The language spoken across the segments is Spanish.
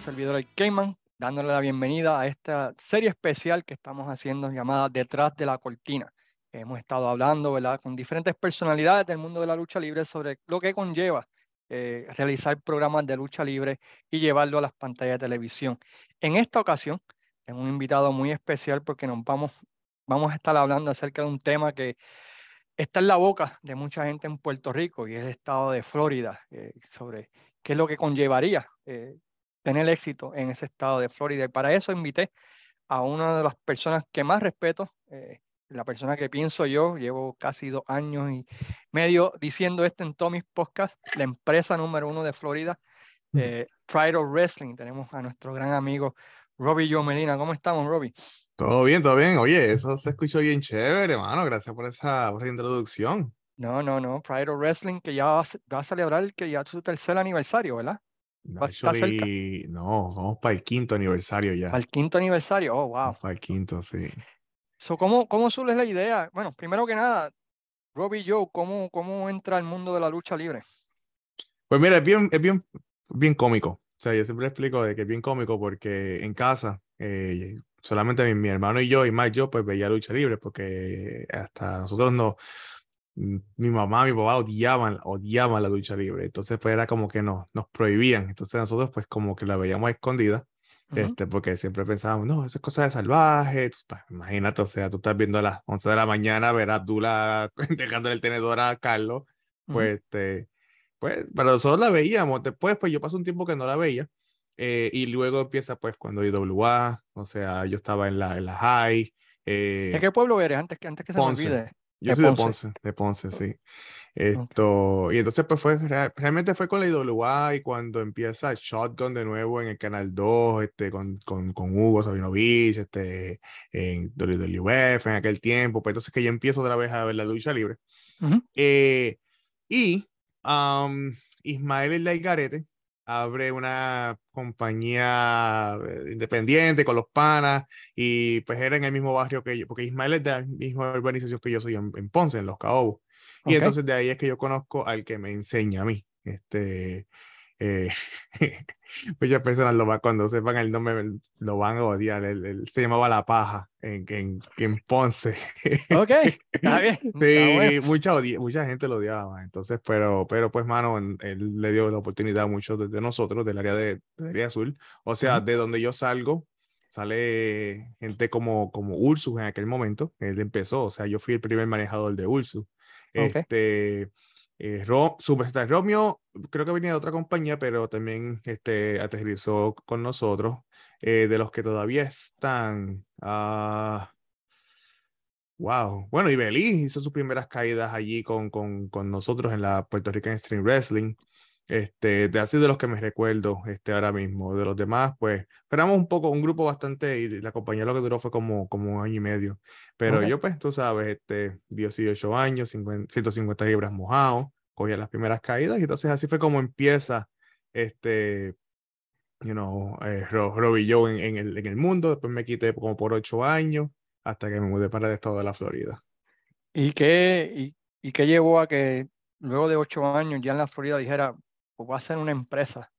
servidor el Cayman, dándole la bienvenida a esta serie especial que estamos haciendo llamada Detrás de la Cortina. Hemos estado hablando ¿verdad? con diferentes personalidades del mundo de la lucha libre sobre lo que conlleva eh, realizar programas de lucha libre y llevarlo a las pantallas de televisión. En esta ocasión, tengo un invitado muy especial porque nos vamos, vamos a estar hablando acerca de un tema que está en la boca de mucha gente en Puerto Rico y es el estado de Florida, eh, sobre qué es lo que conllevaría eh, tener éxito en ese estado de Florida. Y para eso invité a una de las personas que más respeto, eh, la persona que pienso yo, llevo casi dos años y medio diciendo esto en todos mis podcasts, la empresa número uno de Florida, eh, Pride of Wrestling. Tenemos a nuestro gran amigo Robbie Joe Medina. ¿Cómo estamos, Robbie? Todo bien, todo bien. Oye, eso se escuchó bien chévere, hermano. Gracias por esa, por esa introducción. No, no, no. Pride of Wrestling, que ya va a, celebrar que ya su tercer aniversario, ¿verdad? No, no, vamos para el quinto aniversario ya. Para el quinto aniversario, oh, wow. para el quinto, sí. So, ¿cómo, ¿Cómo surge la idea? Bueno, primero que nada, Robbie Joe, ¿cómo, ¿cómo entra al mundo de la lucha libre? Pues mira, es bien, es bien, bien cómico. O sea, yo siempre explico de que es bien cómico porque en casa, eh, solamente mi, mi, hermano y yo, y más yo, pues veía lucha libre porque hasta nosotros no, mi mamá, mi papá odiaban, odiaban la lucha libre. Entonces, pues era como que nos, nos prohibían. Entonces, nosotros, pues, como que la veíamos a escondida, este, porque siempre pensábamos, no, eso es cosa de salvaje. Pues, imagínate, o sea, tú estás viendo a las 11 de la mañana ver a Abdullah dejando el tenedor a Carlos, pues, este, pues, pero nosotros la veíamos. Después, pues, yo pasé un tiempo que no la veía. Eh, y luego empieza, pues, cuando IWA, o sea, yo estaba en la, en la high. Eh, ¿De qué pueblo eres? Antes que, antes que se me olvide. Yo soy de Ponce, de Ponce, sí. Esto, y entonces pues fue, realmente fue con la IWA y cuando empieza Shotgun de nuevo en el Canal 2, este, con, con, con Hugo Sabinovich, este, en WWF en aquel tiempo, pues entonces que yo empiezo otra vez a ver la lucha libre. Eh, y um, Ismael el Garete abre una compañía eh, independiente con los panas y pues era en el mismo barrio que yo, porque Ismael es de la misma urbanización que yo soy en, Ponce, en Los Caobos. Y entonces de ahí es que yo conozco al que me enseña a mí. Este, eh, muchas personas lo van, cuando sepan el nombre lo van a odiar. Él, se llamaba La Paja en, en, en Ponce. Ok, está bien. sí, mucha, mucha gente lo odiaba. Entonces, pero, pero pues, mano, él le dio la oportunidad a muchos de, nosotros del área de, área azul. O sea, de donde yo salgo, sale gente como, como Ursus en aquel momento. Él empezó, o sea, yo fui el primer manejador de Ursus. Este eh, Ro, Superstar Romeo, creo que venía de otra compañía, pero también este, aterrizó con nosotros. Eh, de los que todavía están. Uh, wow. Bueno, y Beliz hizo sus primeras caídas allí con, con, con nosotros en la Puerto Rican Stream Wrestling. Este, de así de los que me recuerdo este, ahora mismo. De los demás, pues, esperamos un poco, un grupo bastante, y la compañía lo que duró fue como, como un año y medio. Pero yo, pues, tú sabes, este, 18 años, 150 libras mojado, cogía las primeras caídas, y entonces así fue como empieza, este, you know, eh, Robbie Joe en, en, el, en el mundo. Después me quité como por 8 años, hasta que me mudé para el estado de la Florida. ¿Y qué, y, y qué llevó a que luego de 8 años ya en la Florida dijera, o va a ser una empresa.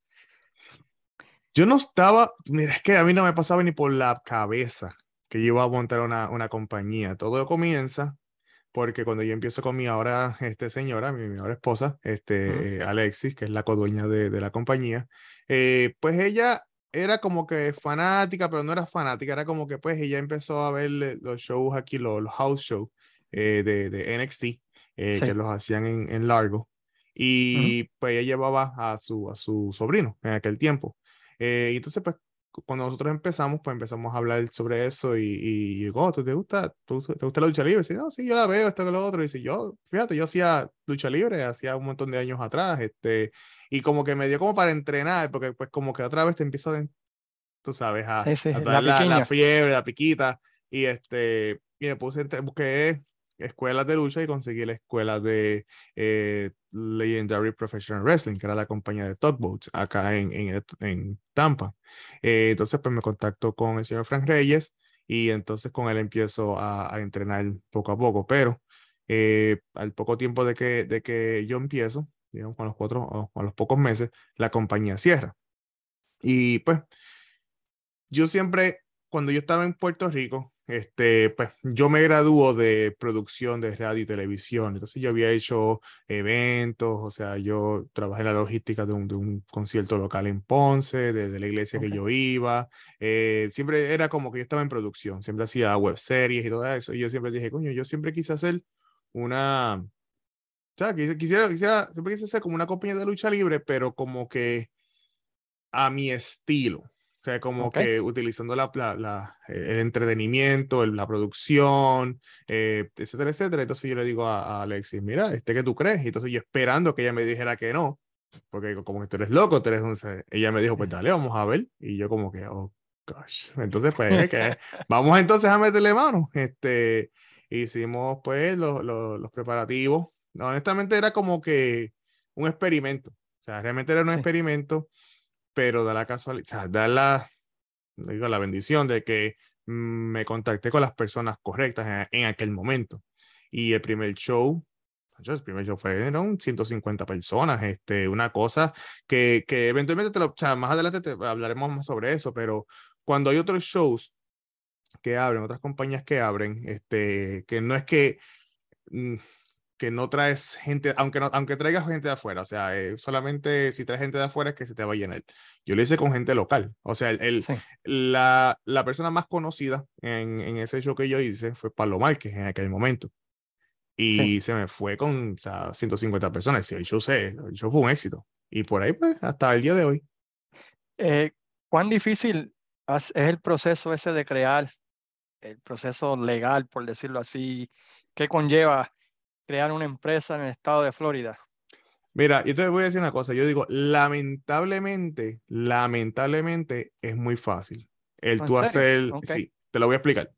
Yo no estaba, mira, es que a mí no me pasaba ni por la cabeza que yo iba a montar una, una compañía. Todo comienza porque cuando yo empiezo con mi ahora este, señora, mi, ahora esposa, este, Alexis, que es la codueña de, de la compañía, eh, pues ella era como que fanática, pero no era fanática, era como que pues ella empezó a ver los shows aquí, los, house shows eh, de, de, NXT, eh, que los hacían en, en Largo. Y pues ella llevaba a su, a su sobrino en aquel tiempo. Eh, y entonces, pues, cuando nosotros empezamos, pues empezamos a hablar sobre eso y, y, oh, ¿te gusta, te gusta la lucha libre? Sí, no, sí, yo la veo, esto que lo otro. Y dice, yo, fíjate, yo hacía lucha libre, hacía un montón de años atrás, este, y como que me dio como para entrenar, porque pues como que otra vez te empieza a, tú sabes, a, dar la, la, fiebre, la piquita, y este, y me puse, busqué escuelas de lucha y conseguí la escuela de eh, Legendary Professional Wrestling, que era la compañía de Tugboats acá en, en, en Tampa. Eh, entonces, pues me contacto con el señor Frank Reyes y entonces con él empiezo a, a entrenar poco a poco, pero eh, al poco tiempo de que, de que yo empiezo, digamos, con los cuatro, con los pocos meses, la compañía cierra. Y pues, yo siempre, cuando yo estaba en Puerto Rico, este, pues yo me graduó de producción de radio y televisión, entonces yo había hecho eventos, o sea, yo trabajé en la logística de un, de un concierto local en Ponce, desde la iglesia que yo iba, eh, siempre era como que yo estaba en producción, siempre hacía web series y todo eso, y yo siempre dije, coño, yo siempre quise hacer una, o sea, quisiera, quisiera, siempre quise hacer como una compañía de lucha libre, pero como que a mi estilo. O sea, como que utilizando la, la, el entretenimiento, la producción, eh, etcétera, etcétera. Entonces yo le digo a, Alexis, mira, este que tú crees. Y entonces yo esperando que ella me dijera que no, porque como que tú eres loco, tú eres un... Ella me dijo, pues dale, vamos a ver. Y yo como que, oh, gosh. Entonces, pues, que vamos entonces a meterle mano. Este, hicimos, pues, los, los, los preparativos. Honestamente era como que un experimento. O sea, realmente era un experimento pero da la casualidad, da la, digo, la bendición de que me contacté con las personas correctas en, aquel momento. Y el primer show, el primer show fue, eran 150 personas, este, una cosa que, que eventualmente, te lo, o sea, más adelante te, hablaremos más sobre eso, pero cuando hay otros shows que abren, otras compañías que abren, este, que no es que... Mm, que no traes gente, aunque, no, aunque traigas gente de afuera, o sea, eh, solamente si traes gente de afuera es que se te va a llenar. Yo lo hice con gente local, o sea, el, la, la, persona más conocida en, en, ese show que yo hice fue Pablo Márquez en aquel momento. Y se me fue con o sea, 150 personas. Y el show, se, el show fue un éxito. Y por ahí, pues, hasta el día de hoy. Eh, ¿Cuán difícil es el proceso ese de crear, el proceso legal, por decirlo así, que conlleva crear una empresa en el estado de Florida? Mira, yo te voy a decir una cosa. Yo digo, lamentablemente, lamentablemente es muy fácil. El tú hacer, sí, te lo voy a explicar.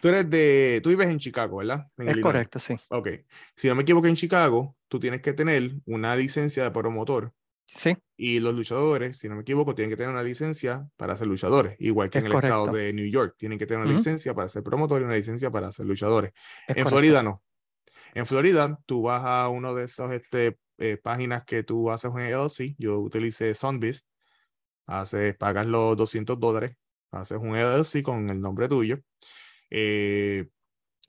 Tú eres de, tú vives en Chicago, ¿verdad? es correcto, sí. Ok. Si no me equivoco, en Chicago, tú tienes que tener una licencia de promotor. Sí. Y los luchadores, si no me equivoco, tienen que tener una licencia para ser luchadores, igual que en el estado de New York. Tienen que tener una licencia para ser promotor y una licencia para ser luchadores. en Florida no. En Florida, tú vas a uno de esas este, eh, páginas que tú haces un LLC. Yo utilicé Sunbeast. Haces, pagas los 200 dólares. Haces un LLC con el nombre tuyo. Eh,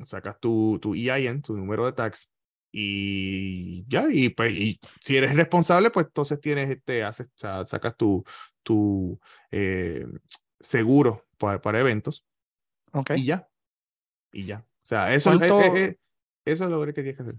sacas tu, tu EIN, tu número de tax. Y ya, y pues, y si eres responsable, pues entonces tienes este, haces, sacas tu, tu eh, seguro para, para eventos. Okay. Y ya. Y ya. O sea, eso es, eso es lo que tienes que hacer.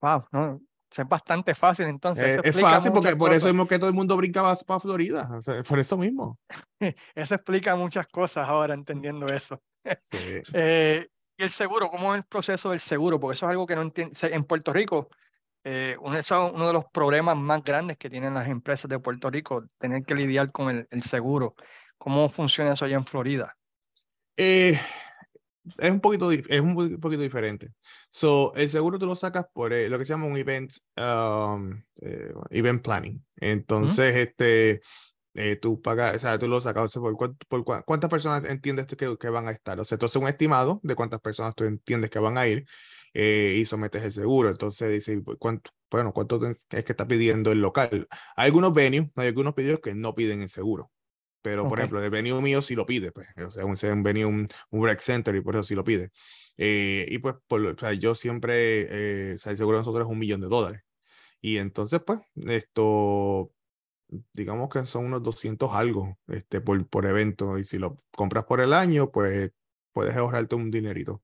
Wow, no, es bastante fácil entonces. Eh, es fácil porque por eso mismo que todo el mundo brincaba para Florida, por eso mismo. eso explica muchas cosas ahora entendiendo eso. Eh, y el seguro, ¿cómo es el proceso del seguro? Porque eso es algo que no entiendo. En Puerto Rico, eh, uno, uno de los problemas más grandes que tienen las empresas de Puerto Rico, tener que lidiar con el, el seguro. ¿Cómo funciona eso allá en Florida? Eh, es un poquito, es un poquito diferente. So, el seguro tú lo sacas por eh, lo que se llama un event, um, eh, event planning. Entonces, este, eh, tú pagas, o sea, tú lo sacas por, por, cuántas personas entiendes que, que, van a estar. O sea, entonces un estimado de cuántas personas tú entiendes que van a ir y sometes el seguro. Entonces, dice, ¿cuánto, bueno, ¿cuánto es que está pidiendo el local? Hay algunos venues, hay algunos pedidos que no piden el seguro. Pero, por ejemplo, el venue mío sí lo pide, pues. O sea, un, un venue, un, un rec center, y por eso sí lo pide. Eh, y pues, por, o sea, yo siempre, eh, o sea, el seguro de nosotros es un millón de dólares. Y entonces, pues, esto, digamos que son unos 200 algo este, por, por evento. Y si lo compras por el año, pues puedes ahorrarte un dinerito.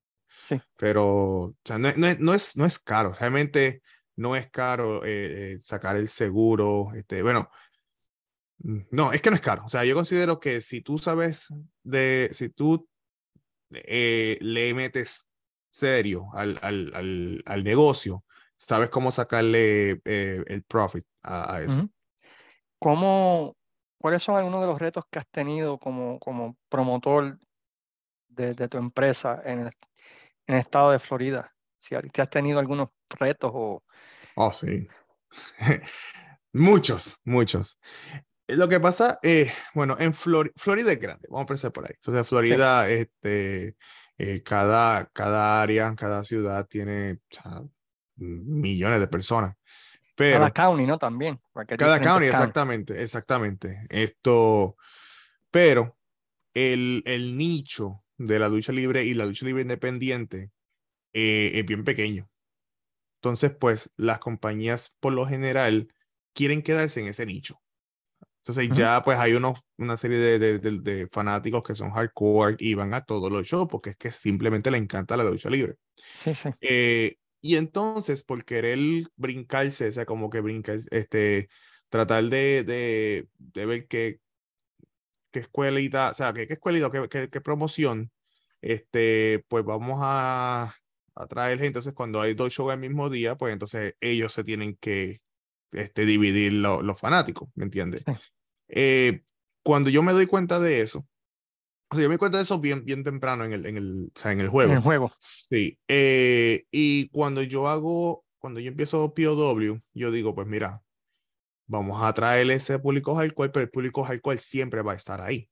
Sí. Pero, o sea, no, no, no, es, no es caro. Realmente no es caro eh, sacar el seguro. Este, bueno, no, es que no es caro. O sea, yo considero que si tú sabes de, si tú eh, le metes serio al, al, al, al, negocio, sabes cómo sacarle eh, el profit a, eso. ¿Cómo, ¿Cuáles son algunos de los retos que has tenido como, como promotor de, de tu empresa en el, en el estado de Florida? Si te has tenido algunos retos o... Oh, sí. muchos, muchos. Lo que pasa, eh, bueno, en Florida es grande, vamos a empezar por ahí. Entonces, Florida, este, eh, cada, cada área, cada ciudad tiene millones de personas. Pero, cada county, ¿no? También. cada county, exactamente, exactamente. Esto, pero el, el nicho de la lucha libre y la lucha libre independiente eh, es bien pequeño. Entonces, pues las compañías por lo general quieren quedarse en ese nicho. Entonces Ujú. ya pues hay unos, una serie de, de- de- de fanáticos que son hardcore y van a todos los shows porque es que simplemente le encanta la lucha libre. Sí, sí. Eh, y entonces, por querer brincarse, o sea, como que brincar, este, tratar de, de, de ver qué, qué escuelita, o sea, qué, qué escuelita, qué, qué, qué promoción, este, pues vamos a, a traer gente. Entonces, cuando hay dos shows al mismo día, pues entonces ellos se tienen que este, dividir lo- los fanáticos, ¿me entiendes? Sí. Eh, cuando yo me doy cuenta de eso, o sea, yo me doy cuenta de eso bien, bien temprano en el, en el, o sea, en el juego. En el juego. Sí, eh, y cuando yo hago, cuando yo empiezo POW, yo digo, pues mira, vamos a traer ese público hardcore, pero el público hardcore siempre va a estar ahí.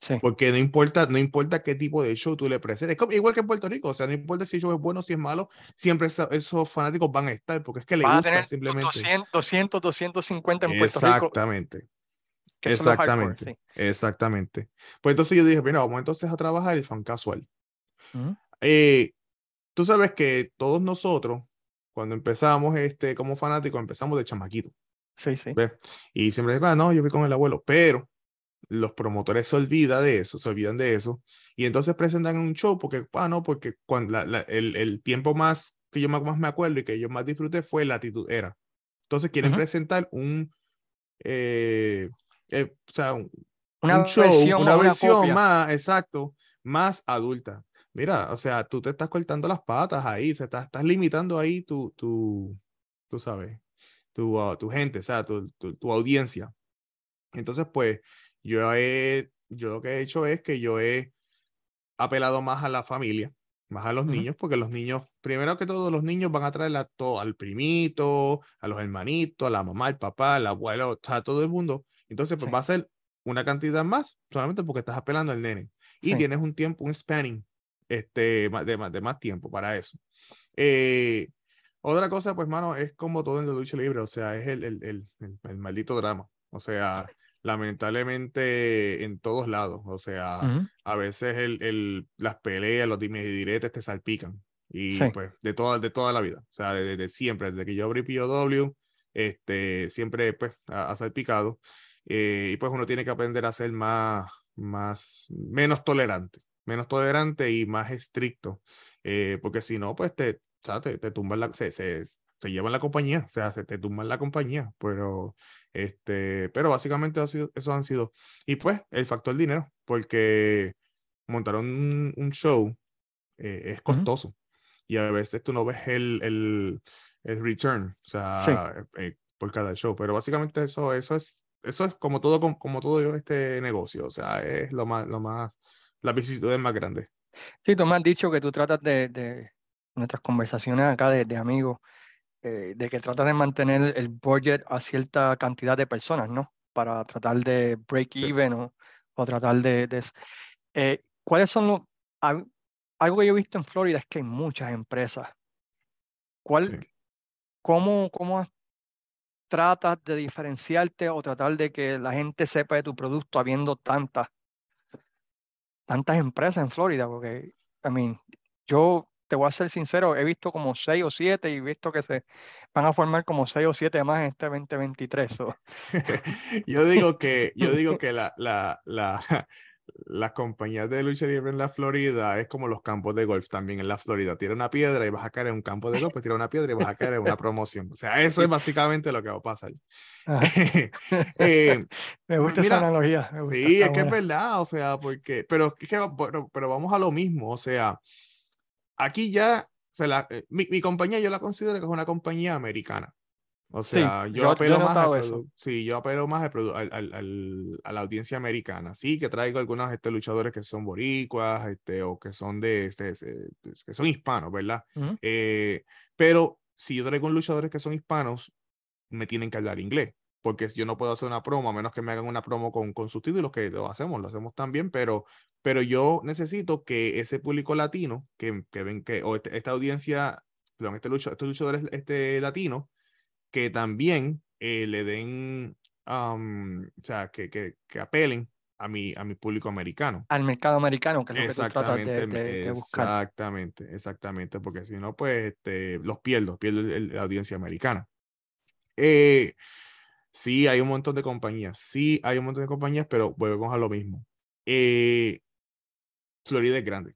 Sí. Porque no importa, no importa qué tipo de show tú le presentes, como- igual que en Puerto Rico, o sea, no importa si el show es bueno, si es malo, siempre esa- esos fanáticos van a estar, porque es que les Vas a gusta tener simplemente. 200, 200, 250 en Puerto Rico. Exactamente. Los hardcore, Exactamente. Exactamente. Pues entonces yo dije, mira, vamos entonces a trabajar el fan casual. sí. Ujú. Eh, tú sabes que todos nosotros, cuando empezamos este, como fanáticos, empezamos de chamaquito. Sí, sí. ¿ves? Y siempre ah, no, yo fui con el abuelo, pero los promotores se olvidan de eso, se olvidan de eso, y entonces presentan un show porque, ah, no, porque cuando la- la- el, el tiempo más que yo más, más me acuerdo y que yo más disfruté fue la actitud era. Entonces quieren Ujú. presentar un, eh, eh, o sea, un, Una un show, versión una una versión copia. más, exacto, más adulta. Mira, o sea, tú te estás cortando las patas ahí, se está- estás limitando ahí tu, tu, tú sabes, tu, ah, tu gente, o sea, tu, tu, tu audiencia. Entonces, pues, yo he, yo lo que he hecho es que yo he apelado más a la familia, más a los Ujú. niños, porque los niños, primero que todo, los niños van a traer a todo, al primito, a los hermanitos, a la mamá, al papá, al abuelo, a todo el mundo. Entonces, pues Sí. va a ser una cantidad más, solamente porque estás apelando al nene. Y Sí. tienes un tiempo, un spanning este, de, más, de más tiempo para eso. Eh, otra cosa, pues, mano, es como todo en la lucha libre, o sea, es el, el, el, el- el maldito drama. O sea, lamentablemente en todos lados, o sea, Ujú. a veces el, el, las peleas, los dimes y diretes te salpican. Y Sí. pues de toda, de toda la vida, o sea, desde de, siempre, desde que yo abrí POW, este, siempre pues ha, ha salpicado. Eh, y pues uno tiene que aprender a ser más, más, menos tolerante, menos tolerante y más estricto, eh, porque si no, pues te, te, te tumban la, se, se, se llevan la compañía, o sea, se te tumban la compañía, pero, este, pero básicamente ha sido, eso han sido, y pues el factor dinero, porque montar un, un show eh, es costoso y a veces tú no ves el, el, el return, o sea, eh, por cada show, pero básicamente eso, eso es, eso es como todo, como, como todo este negocio, o sea, es lo más, lo más, las vicisitudes más grandes. Sí, tú me has dicho que tú tratas de, de nuestras conversaciones acá de, de amigos, eh, de que tratas de mantener el budget a cierta cantidad de personas, ¿no? Para tratar de break Sí. even o, o tratar de, de eso. Eh, ¿cuáles son los... al- Algo que yo he visto en Florida es que hay muchas empresas. ¿Cuál, Sí. cómo, cómo tratas de diferenciarte o tratar de que la gente sepa de tu producto habiendo tantas, tantas empresas en Florida? Porque, I mean, yo te voy a ser sincero, he visto como seis o siete y he visto que se van a formar como seis o siete más en este 2023. so, yo digo que, yo digo que la, la, la, las compañías de lucha libre en la Florida es como los campos de golf también en la Florida. Tira una piedra y vas a caer en un campo de golf, pues tira una piedra y vas a caer en una promoción. O sea, eso es básicamente lo que va a pasar. ajá. Eh, Me gusta mira, esa analogía. gusta, Sí, es que es buena. verdad, o sea, porque, pero, es que, pero, pero vamos a lo mismo, o sea, aquí ya, se la, eh, mi, mi compañía yo la considero que es una compañía americana. O Sí, sea, yo, yo- yo apelo más al notado eso. sí, yo apelo más al al- al- a la audiencia americana. Sí, que traigo algunos este, luchadores que son boricuas, este, o que son de, este, este, que son hispanos, ¿verdad? Ujú. Eh, pero si yo traigo luchadores que son hispanos, me tienen que hablar inglés, porque yo no puedo hacer una promo a menos que me hagan una promo con, con subtítulos, que lo hacemos, lo hacemos también, pero, pero yo necesito que ese público latino, que, que ven que, o este- esta audiencia, perdón, este lucho, estos luchadores este, latinos, que también eh, le den, um, o sea, que, que, que apelen a mi, a mi público americano. Al mercado americano, que es lo que tú tratas de, Exactamente, de- de buscar. exactamente, exactamente, porque si no, pues este, los pierdo, pierdo el- el- la audiencia americana. Eh, sí, hay un montón de compañías, sí, hay un montón de compañías, pero volvemos a lo mismo. Eh, Florida es grande.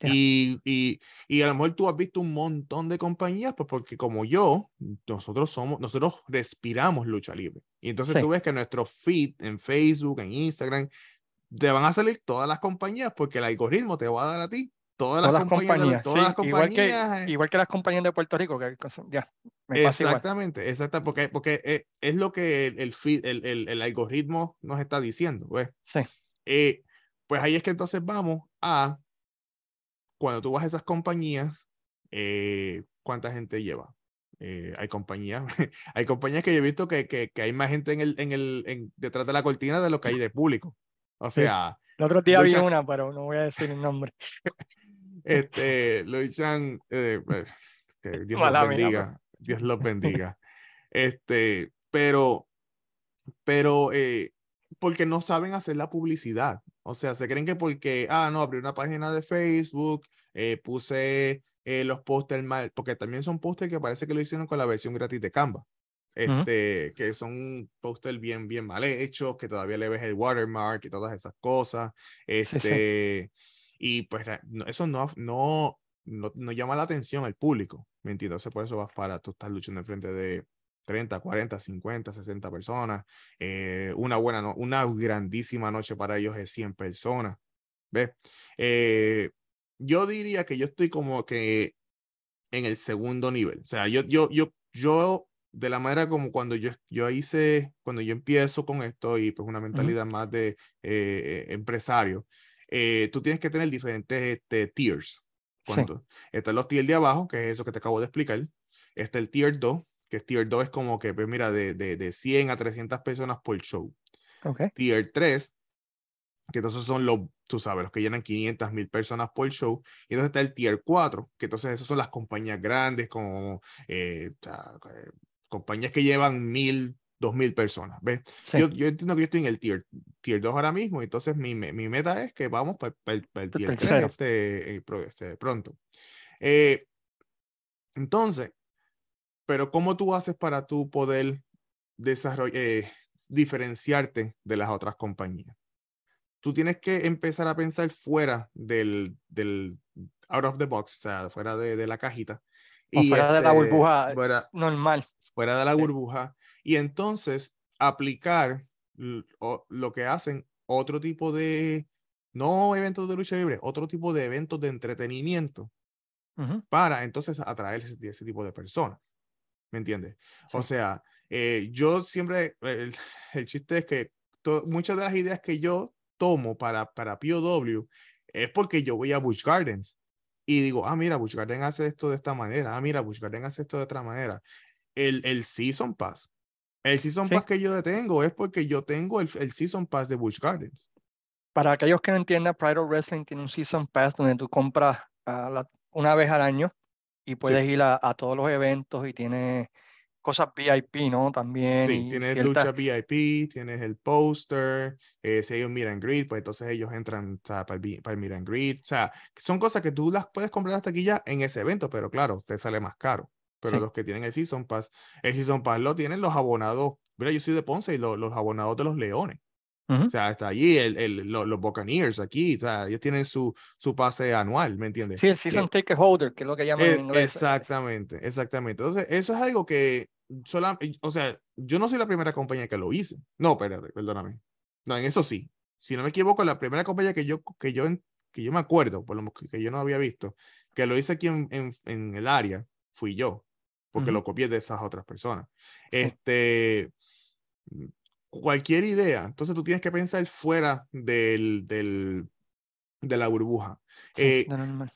Ya. Y, y, y a lo mejor tú has visto un montón de compañías, pues porque como yo, nosotros somos, nosotros respiramos lucha libre. Y entonces Sí. tú ves que nuestro feed en Facebook, en Instagram, te van a salir todas las compañías porque el algoritmo te va a dar a ti todas las Todas las compañías. de- las igual, que, eh, igual que las compañías de Puerto Rico, que ya, me. Exactamente, exacto, porque, porque eh, es lo que el, el, feed- el, el, el algoritmo nos está diciendo. Pues. Sí. Eh, pues ahí es que entonces vamos a, cuando tú vas a esas compañías, eh, ¿cuánta gente lleva? Eh, hay compañías, hay compañías que yo he visto que, que, que hay más gente en el, en el, en, detrás de la cortina de lo que hay de público. O Sí. sea, El otro día vi Lucha- una, pero no voy a decir el nombre. este, luchan, eh, eh, que Dios los bendiga, Dios los bendiga. Este, pero, pero, eh, porque no saben hacer la publicidad. O sea, se creen que porque, ah, no, abrí una página de Facebook, eh, puse eh, los pósters mal, porque también son pósters que parece que lo hicieron con la versión gratis de Canva. Este, que son pósters bien, bien mal hechos, que todavía le ves el watermark y todas esas cosas. sí. Este, y pues no- eso no, no, no, no llama la atención al público, ¿me entiendes? Entonces, por eso vas para, tú estás luchando en frente de 30, 40, 50, 60 personas. eh, una buena, no- una grandísima noche para ellos es 100 personas. ¿Ves? Eh, yo diría que yo estoy como que en el segundo nivel. O sea, yo, yo, yo, yo, de la manera como cuando yo, yo hice, cuando yo empiezo con esto y pues una mentalidad más de eh, empresario, eh, tú tienes que tener diferentes este, tiers. Cuando, Están los tiers de abajo, que es eso que te acabo de explicar. Está el tier 2, que es tier 2 es como que, pues mira, de, de, de 100 a 300 personas por show. Ok. Tier 3, que entonces son los, tú sabes, los que llenan 500 mil personas por show. Y entonces está el Tier 4, que entonces esos son las compañías grandes, como eh, eh, compañías que llevan mil, dos mil personas. ¿ves? Sí. Yo, yo entiendo que yo estoy en el tier, tier 2 ahora mismo, entonces mi, mi meta es que vamos para el, El tier 3 tercero. este, eh, este, pronto. Eh, entonces, pero ¿cómo tú haces para tú poder desarrollar, eh, diferenciarte de las otras compañías? Tú tienes que empezar a pensar fuera del, del out of the box, o sea, fuera de, de la cajita. O fuera de la burbuja. Fuera, Normal. fuera de la Sí. Y entonces aplicar lo que hacen otro tipo de, no eventos de lucha libre, otro tipo de eventos de entretenimiento para entonces atraer ese, ese tipo de personas. ¿Me entiendes? O sea, eh, yo siempre, el, el chiste es que to- muchas de las ideas que yo tomo para, para POW es porque yo voy a Busch Gardens y digo, ah, mira, Busch Gardens hace esto de esta manera, ah, mira, Busch Gardens hace esto de otra manera. El, el Season Pass. El Season Sí. Pass que yo tengo es porque yo tengo el, el Season Pass de Busch Gardens. Para aquellos que no entiendan, Pride of Wrestling tiene un Season Pass donde tú compras la- una vez al año y puedes ir a, a todos los eventos y tiene cosas VIP, ¿no? También. Sí, tienes ciertas- lucha VIP, tienes el poster, eh, si meet and greet, pues entonces ellos entran o sea, para, el, para el meet and greet. O sea, son cosas que tú las puedes comprar hasta aquí ya en ese evento, pero claro, te sale más caro. Pero Sí. los que tienen el Season Pass, el Season Pass lo tienen los abonados. Mira, yo soy de Ponce y lo- los abonados de los Leones. Ujú. O sea, está allí el, el- lo- los Buccaneers aquí. O sea, ellos tienen su, su pase anual, ¿me entiendes? Sí, el Season Ticket Holder, que es lo que llaman Eh, en inglés. exactamente, exactamente. Entonces, eso es algo que, sola, o sea, yo no soy la primera compañía que lo hice. No, espérate, perdóname. No, en eso sí. Si no me equivoco, la primera compañía que yo, que yo, que yo me acuerdo, por lo que yo no había visto, que lo hice aquí en, en, en el área, fui yo, porque lo copié de esas otras personas. Este, cualquier idea, entonces tú tienes que pensar fuera del, del, de la burbuja. Sí, Eh, de normal.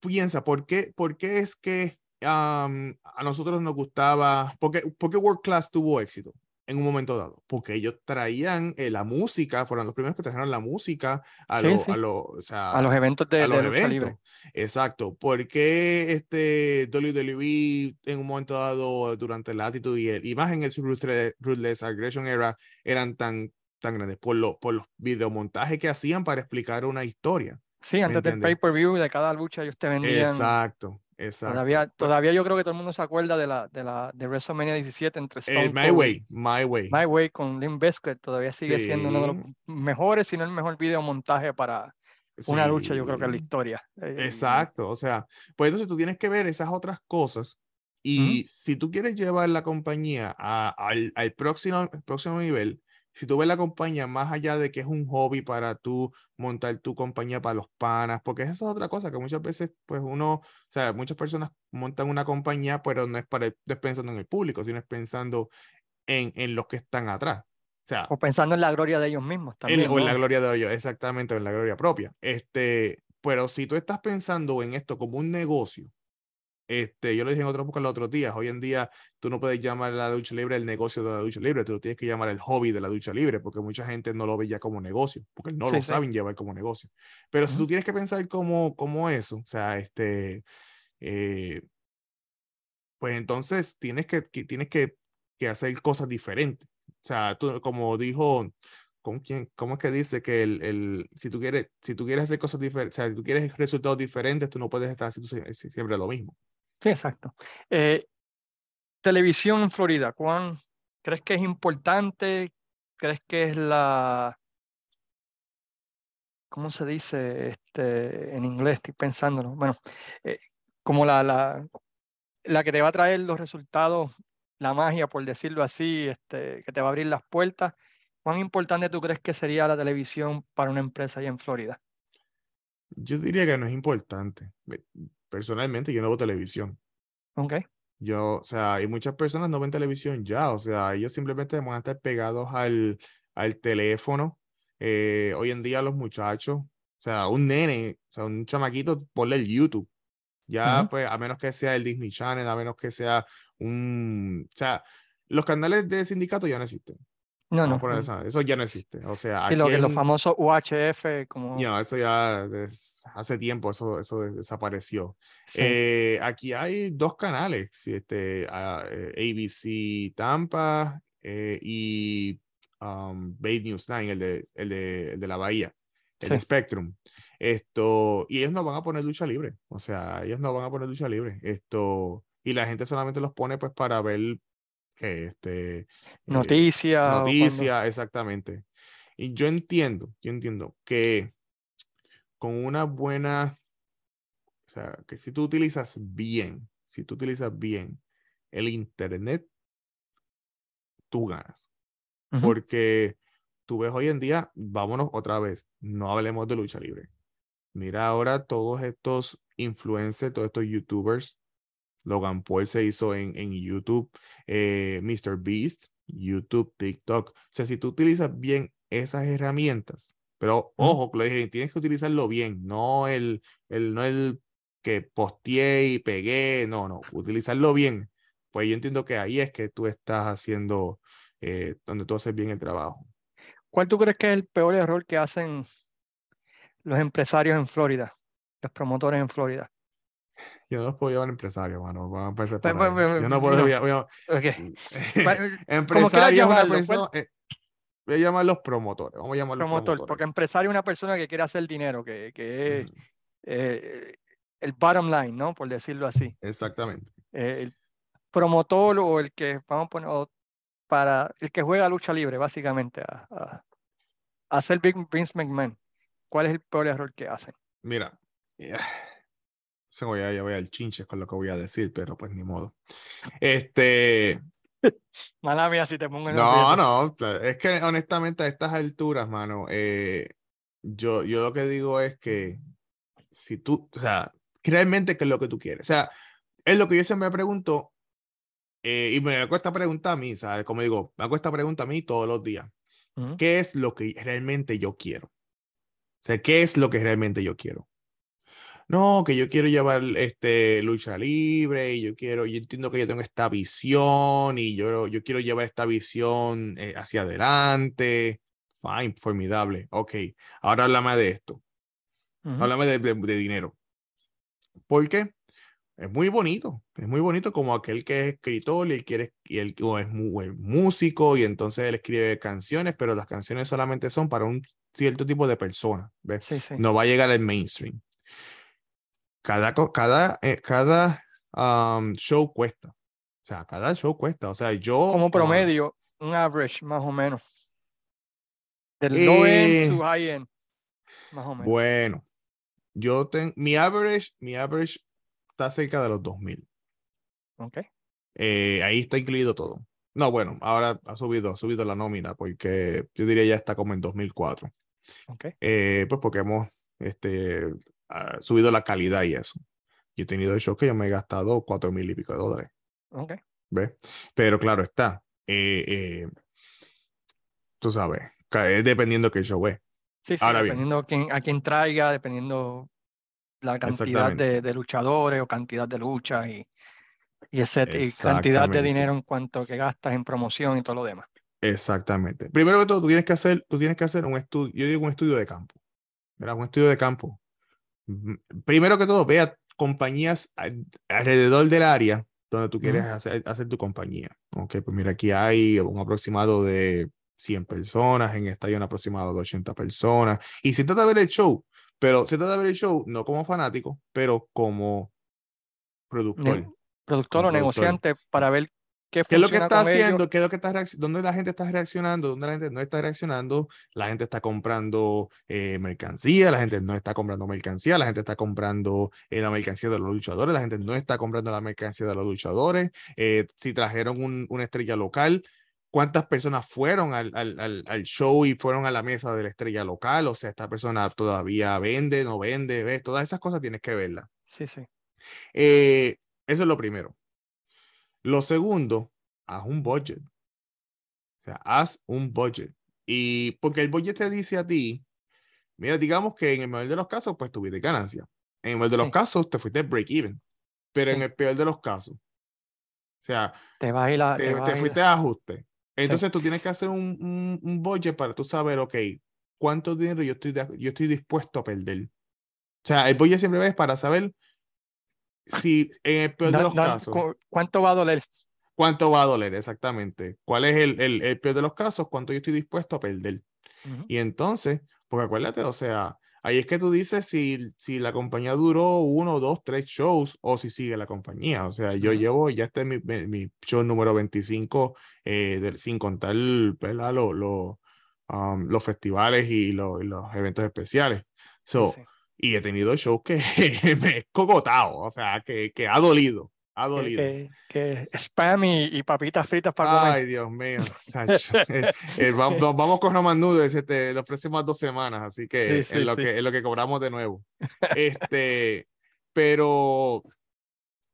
piensa, ¿por qué, por qué es que am, a nosotros nos gustaba, por qué, por qué World Class tuvo éxito? En un momento dado, porque ellos traían eh, la música, fueron los primeros que trajeron la música a, Sí, lo- sí. a, lo- o sea, A los eventos de, a los de lucha libre. eventos. Exacto. ¿Por qué este WWE en un momento dado durante la actitud y, el, y más en el Ruthless, Aggression Era eran tan, tan grandes? Por, lo, por los videomontajes que hacían para explicar una historia. Sí, antes del pay-per-view de cada lucha ellos te vendían. Exacto, exacto. Todavía, Pues, todavía yo creo que todo el mundo se acuerda de la de la de WrestleMania 17 entre Stone eh, My Cold Way, My Way. My Way con Limp Bizkit todavía sigue siendo uno de los Sí. mejores, si no el mejor videomontaje para una lucha, yo creo que en la Sí. historia. Eh, Exacto, o sea, pues entonces tú tienes que ver esas otras cosas y si tú quieres llevar la compañía a- al, al próximo, próximo nivel, si tú ves la compañía más allá de que es un hobby para tú montar tu compañía para los panas, porque esa es otra cosa que muchas veces, pues uno, o sea, muchas personas montan una compañía, pero no es, para, no es pensando en el público, sino es pensando en, en los que están atrás. O sea, O pensando en la gloria de ellos mismos en- también. o en la ¿no? gloria de Dios, exactamente, o en la gloria propia. Este, pero si tú estás pensando en esto como un negocio, este, yo lo dije en otro podcast los otros días, hoy en día tú no puedes llamar a la lucha libre el negocio de la lucha libre, tú lo tienes que llamar el hobby de la lucha libre, porque mucha gente no lo ve ya como negocio, porque no Sí, lo sí. saben llevar como negocio. Pero si Ujú. tú tienes que pensar como, como eso, o sea, este, eh, pues entonces tienes que, que- tienes que, que hacer cosas diferentes. O sea, tú, como dijo, ¿con quién? ¿Cómo es que dice que el, el, si, tú quieres, si tú quieres hacer cosas diferentes, o sea, si tú quieres resultados diferentes, tú no puedes estar haciendo sie- sie- siempre lo mismo. Sí, exacto. Eh, televisión en Florida, ¿cuán crees que es importante? ¿Crees que es la, ¿cómo se dice este, en inglés? Estoy pensándolo. Bueno, eh, como la, la, la que te va a traer los resultados, la magia, por decirlo así, este, que te va a abrir las puertas. ¿Cuán importante tú crees que sería la televisión para una empresa allá en Florida? Yo diría que no es importante. Me- Personalmente, yo no veo televisión. ¿Ok? Yo, o sea, y muchas personas no ven televisión ya, o sea, ellos simplemente van a estar pegados al, al teléfono. Eh, hoy en día los muchachos, o sea, un nene, o sea, un chamaquito, ponle el YouTube. Ya, Ujú. pues, a menos que sea el Disney Channel, a menos que sea un, o sea, los canales de sindicato ya no existen. No, no. no. eso, eso ya no existe. O sea, Sí, lo que los famosos UHF, como ya, eso ya des- hace tiempo, eso, eso des- desapareció. sí, Eh, aquí hay dos canales, sí, este, ah, eh, ABC Tampa eh, y um, Bay News 9, el de, el de, el de la Bahía, el de. Spectrum. Esto, y ellos no van a poner lucha libre, o sea, ellos no van a poner lucha libre. Esto, y la gente solamente los pone pues para ver que este, eh, Noticias cuando- exactamente. Y yo entiendo, yo entiendo que con una buena, o sea, que si tú utilizas bien, si tú utilizas bien el internet, tú ganas. Porque tú ves hoy en día, vámonos otra vez, no hablemos de lucha libre. Mira ahora todos estos influencers, todos estos youtubers. Logan Paul se hizo en, en YouTube, eh, Mr. Beast, YouTube, TikTok. O sea, si tú utilizas bien esas herramientas, pero ojo, que lo dije, tienes que utilizarlo bien, no el, el, no el que posteé y pegué, no, no, utilizarlo bien. Pues yo entiendo que ahí es que tú estás haciendo, eh, donde tú haces bien el trabajo. ¿Cuál tú crees que es el peor error que hacen los empresarios en Florida, los promotores en Florida? Yo no los puedo llamar empresario, mano. Vamos a empezar Pues, por pues, pues, Yo no puedo dilo. llamar- voy a- Ok, Pa- quieras empresario es una persona. eh, voy a llamarlos promotores. Vamos a llamarlos Promotor, promotores. porque empresario es una persona que quiere hacer dinero, que, que es Ujú, eh, el bottom line, ¿no? Por decirlo así. Exactamente. Eh, el promotor o el que, vamos a poner, para el que juega lucha libre, básicamente, a, a, a Vince McMahon. ¿Cuál es el peor error que hacen? Mira, eh, se voy a, voy al chinche con lo que voy a decir, pero pues ni modo. Este, Mala mía si te pongo en no, no, es que honestamente a estas alturas, mano, eh, yo, yo lo que digo es que si tú, o sea, realmente qué es lo que tú quieres. O sea, es lo que yo siempre me pregunto, eh, y me cuesta preguntar a mí, ¿sabes? Como digo, me cuesta preguntar a mí todos los días. ¿Qué es lo que realmente yo quiero? O sea, ¿qué es lo que realmente yo quiero? No, que yo quiero llevar este, lucha libre y yo quiero, yo entiendo que yo tengo esta visión y yo, yo quiero llevar esta visión eh, hacia adelante. Fine, formidable. Ok, ahora háblame de esto. Háblame de, de, dinero. ¿Por qué? Es muy bonito, es muy bonito como aquel que es escritor y él quiere, y él o es muy, músico y entonces él escribe canciones, pero las canciones solamente son para un cierto tipo de persona, ¿ves? No va a llegar al mainstream. Cada, cada, eh, cada show cuesta. O sea, cada show cuesta. O sea, yo... Como promedio, un average más o menos. Del low end to eh, high end, más o menos. Bueno, yo tengo, mi average, mi average está cerca de los 2000. Ok. Eh, ahí está incluido todo. No, bueno, ahora ha subido, ha subido la nómina porque yo diría ya está como en 2004. Ok. Eh, pues porque hemos este, subido la calidad y eso. Yo he tenido shows que yo me he gastado cuatro mil y pico de dólares. Ok. ¿Ves? Pero claro está. Eh, tú sabes, es dependiendo qué show es. Sí, sí, dependiendo a quién, a quién traiga, dependiendo la cantidad de, de, luchadores o cantidad de luchas y, y, ese, cantidad de dinero en cuanto que gastas en promoción y todo lo demás. Exactamente. Primero que todo, tú tienes que hacer, tú tienes que hacer un estudio, yo digo un estudio de campo. ¿verdad? Un estudio de campo. Primero que todo, vea compañías alrededor del área donde tú quieres hacer, hacer, tu compañía. Ok, pues mira, aquí hay un aproximado de 100 personas, en esta hay un aproximado de 80 personas. Y se trata de ver el show, pero se trata de ver el show no como fanático, pero como productor. productor o negociante para ver ¿Qué, es lo que está haciendo? ¿Qué es lo que está ¿Dónde la gente está reaccionando? ¿Dónde la gente no está reaccionando? La gente está comprando eh, mercancía, la gente no está comprando mercancía, la gente está comprando eh, la mercancía de los luchadores, la gente no está comprando la mercancía de los luchadores. Eh, si trajeron un, una estrella local, ¿cuántas personas fueron al, al, al, show y fueron a la mesa de la estrella local? O sea, esta persona todavía vende, no vende, ¿ves? Todas esas cosas tienes que verlas. Sí, sí. eso es lo primero. Lo segundo, haz un budget. O sea, haz un budget. Y porque el budget te dice a ti, mira, digamos que en el mejor de los casos, pues tuviste ganancia. En el mejor de los casos, te fuiste break even. Pero en el peor de los casos, o sea, te, vas a la, te, fuiste a ajuste. Entonces tú tienes que hacer un, un, un, budget para tú saber, ok, cuánto dinero yo estoy, yo estoy dispuesto a perder. O sea, el budget siempre es para saber si en el peor de los casos. ¿Cuánto va a doler? ¿Cuánto va a doler? Exactamente. ¿Cuál es el, el, el peor de los casos? ¿Cuánto yo estoy dispuesto a perder? Y entonces, porque acuérdate, o sea, ahí es que tú dices si, si la compañía duró uno, dos, tres shows o si sigue la compañía. O sea, yo llevo, ya este es mi, mi, show número 25, eh, sin contar Lo, lo, um, los festivales y, los eventos especiales. So, y he tenido shows que me he cogotado, o sea, que, que ha dolido. Ha dolido. Que, spam y, papitas fritas para comer. Ay, Dios mío. Eh, eh, vamos, vamos, con Roman Noodles este, las próximas dos semanas, así que, es, lo que es lo que cobramos de nuevo. Este, pero,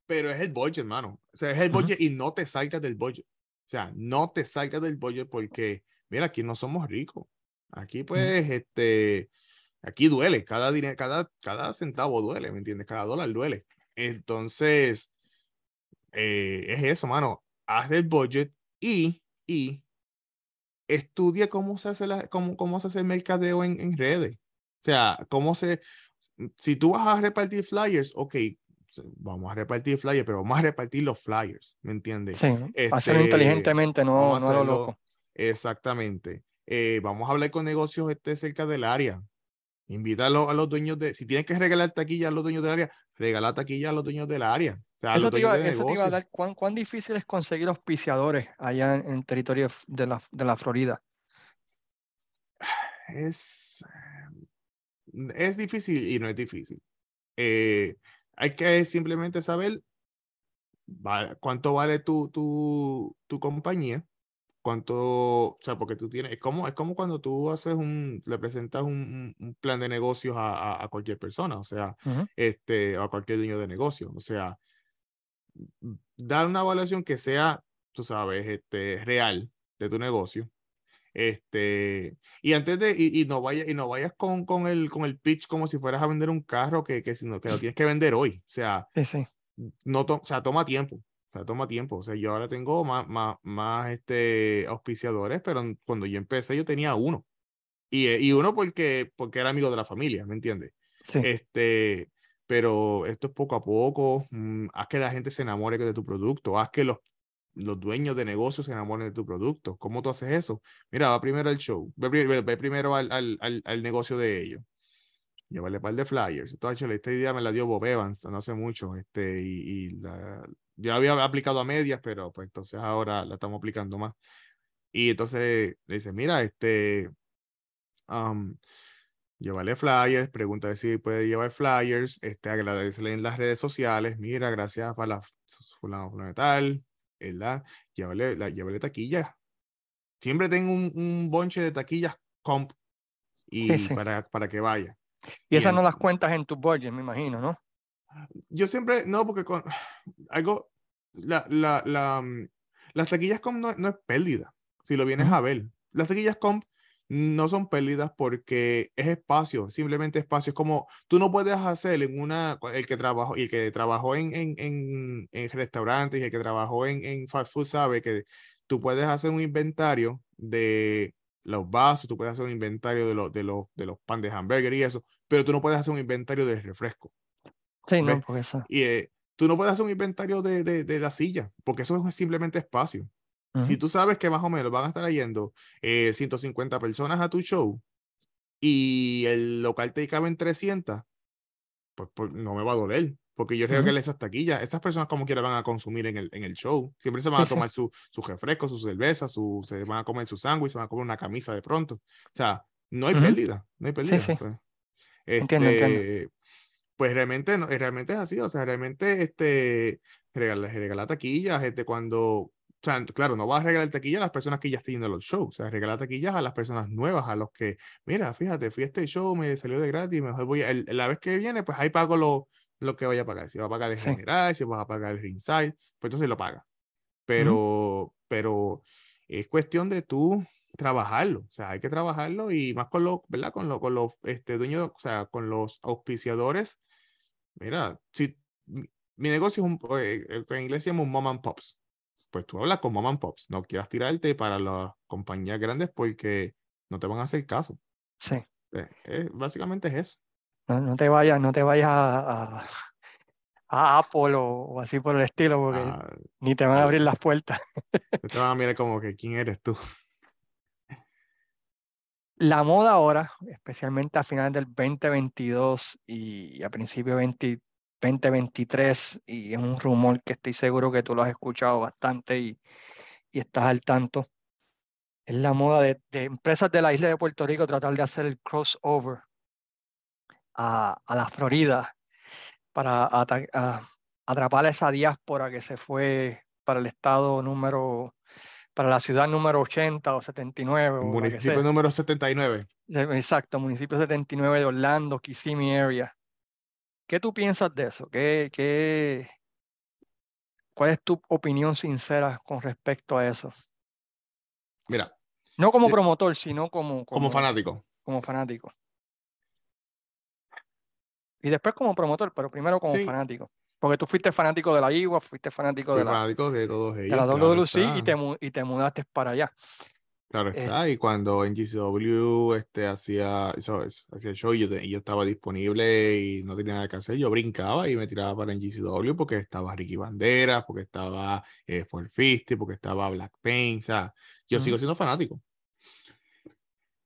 pero es el budget, hermano. O sea, es el budget y no te salgas del budget. O sea, no te salgas del budget porque, mira, aquí no somos ricos. Aquí, pues, este, Aquí duele, cada, dinero, cada, cada centavo duele, ¿me entiendes? Cada dólar duele. Entonces, eh, es eso, mano. Haz el budget y, y estudia cómo se hace, la, cómo, cómo se hace el mercadeo en, en redes. O sea, cómo se... Si tú vas a repartir flyers, ok, vamos a repartir flyers, pero vamos a repartir los flyers, ¿me entiendes? Sí, hacerlo este, inteligentemente, no, no lo loco. Exactamente. Eh, vamos a hablar con negocios este, cerca del área. Invita a, los dueños de, si tienes que regalar taquilla a los dueños del área, regala taquilla a los dueños del área. eso, te iba, a dar, ¿cuán, ¿cuán, difícil es conseguir auspiciadores allá en, el territorio de la, de la Florida? Es, es difícil y no es difícil. Eh, hay que simplemente saber cuánto vale tu, tu, tu compañía cuánto, o sea, porque tú tienes, es como, es como cuando tú haces un, le presentas un, un plan de negocios a, a, cualquier persona, o sea, este, a cualquier dueño de negocio, o sea, dar una evaluación que sea, tú sabes, este, real de tu negocio Este, y antes de, y, no vayas, y no vayas con, con, el, con el pitch como si fueras a vender un carro que, que, sino, que lo tienes que vender hoy. O sea, No o sea, toma tiempo. O sea, toma tiempo. O sea, yo ahora tengo más, más, más este, auspiciadores, pero cuando yo empecé yo tenía uno. Y, y uno porque, porque era amigo de la familia, ¿me entiendes? Este, pero esto es poco a poco. Mm, haz que la gente se enamore de tu producto. Haz que los los dueños de negocios se enamoren de tu producto. ¿Cómo tú haces eso? Mira, va primero al show, ve, primero al, al, al, negocio de ellos. Llévale un par de flyers. Entonces, esta idea me la dio Bob Evans no hace mucho. Este, y, y la, yo había aplicado a medias, pero pues entonces ahora la estamos aplicando más. Y entonces le dice, mira, este, um, llévale flyers, pregúntale si puede llevar flyers, este, agradecerle en las redes sociales, mira, gracias para la fulano tal, ¿verdad? Llévale, la, llévale taquilla. Siempre tengo un, un bonche de taquillas comp y Para, para que vaya. Y esas no las cuentas en tu budget, me imagino, ¿no? Yo siempre, no, porque con algo, la, la, la, mm, las taquillas comp no, no es pérdida, si lo vienes a ver. Las taquillas comp no son pérdidas porque es espacio, simplemente espacio. Es como tú no puedes hacer en una, el que trabajó, y el que trabajó en, en, en, en restaurantes y el que trabajó en, en fast food sabe que tú puedes hacer un inventario de los vasos, tú puedes hacer un inventario de, los de, los, de los pan de hamburger y eso, pero tú no puedes hacer un inventario de refresco. Sí, no, por eso. Y eh, tú no puedes hacer un inventario de, de, de la silla, porque eso es simplemente espacio. Si tú sabes que más o menos van a estar yendo eh, 150 personas a tu show y el local te caben 300, pues, pues, no me va a doler. Porque yo creo que esas taquillas, esas personas como quiera van a consumir en el, en el show. Siempre se van a tomar su, su refresco, su cerveza, su, se van a comer su sándwich, se van a comer una camisa de pronto. O sea, no hay pérdida, no hay pérdida. Pues. Este, pues realmente, no, realmente es así, o sea, realmente este, regalar, regalar taquillas, este, cuando o sea, claro, no vas a regalar taquillas a las personas que ya están en los shows, o sea, regalar taquillas a las personas nuevas, a los que, mira, fíjate, fui a este show, me salió de gratis, mejor voy a, la vez que viene, pues ahí pago lo, lo que vaya a pagar. Si va a pagar el general, si vas a pagar el ringside, pues entonces lo paga. Pero, pero es cuestión de tú trabajarlo, o sea, hay que trabajarlo y más con los, ¿verdad? Con, lo, con los este, dueños, o sea, con los auspiciadores. Mira, si mi negocio es un, eh, en inglés se llama un mom and pops pues tú hablas con mom pops. No quieras tirarte para las compañías grandes porque no te van a hacer caso. Sí. Eh, eh, básicamente es eso. No, no, te vayas, no te vayas a, a, Apple o, así por el estilo, porque ah, ni te van a abrir las puertas. te van a mirar como que quién eres tú. La moda ahora, especialmente a finales del 2022 y a principios 20, 2023 y es un rumor que estoy seguro que tú lo has escuchado bastante y, y estás al tanto. Es la moda de, empresas de la isla de Puerto Rico tratar de hacer el crossover a, a la Florida para atrapar a esa diáspora que se fue para el estado número, para la ciudad número 80 o 79. O municipio número 79. Exacto, municipio 79 de Orlando, Kissimmee area. ¿Qué tú piensas de eso? ¿Qué, qué, ¿Cuál es tu opinión sincera con respecto a eso? Mira. No como promotor, sino como, como, fanático. Como fanático. Y después como promotor, pero primero como fanático. Porque tú fuiste fanático de la IWA, fuiste fanático de la, fanático de, todos ellos, de la WWC y te, y te mudaste para allá. Claro eh, está, y cuando en GCW este, hacía, eso, hacía el show y yo, estaba disponible y no tenía nada que hacer, yo brincaba y me tiraba para en GCW porque estaba Ricky Banderas, porque estaba eh, Fisty, porque estaba Black Paint, o sea, yo sigo siendo fanático.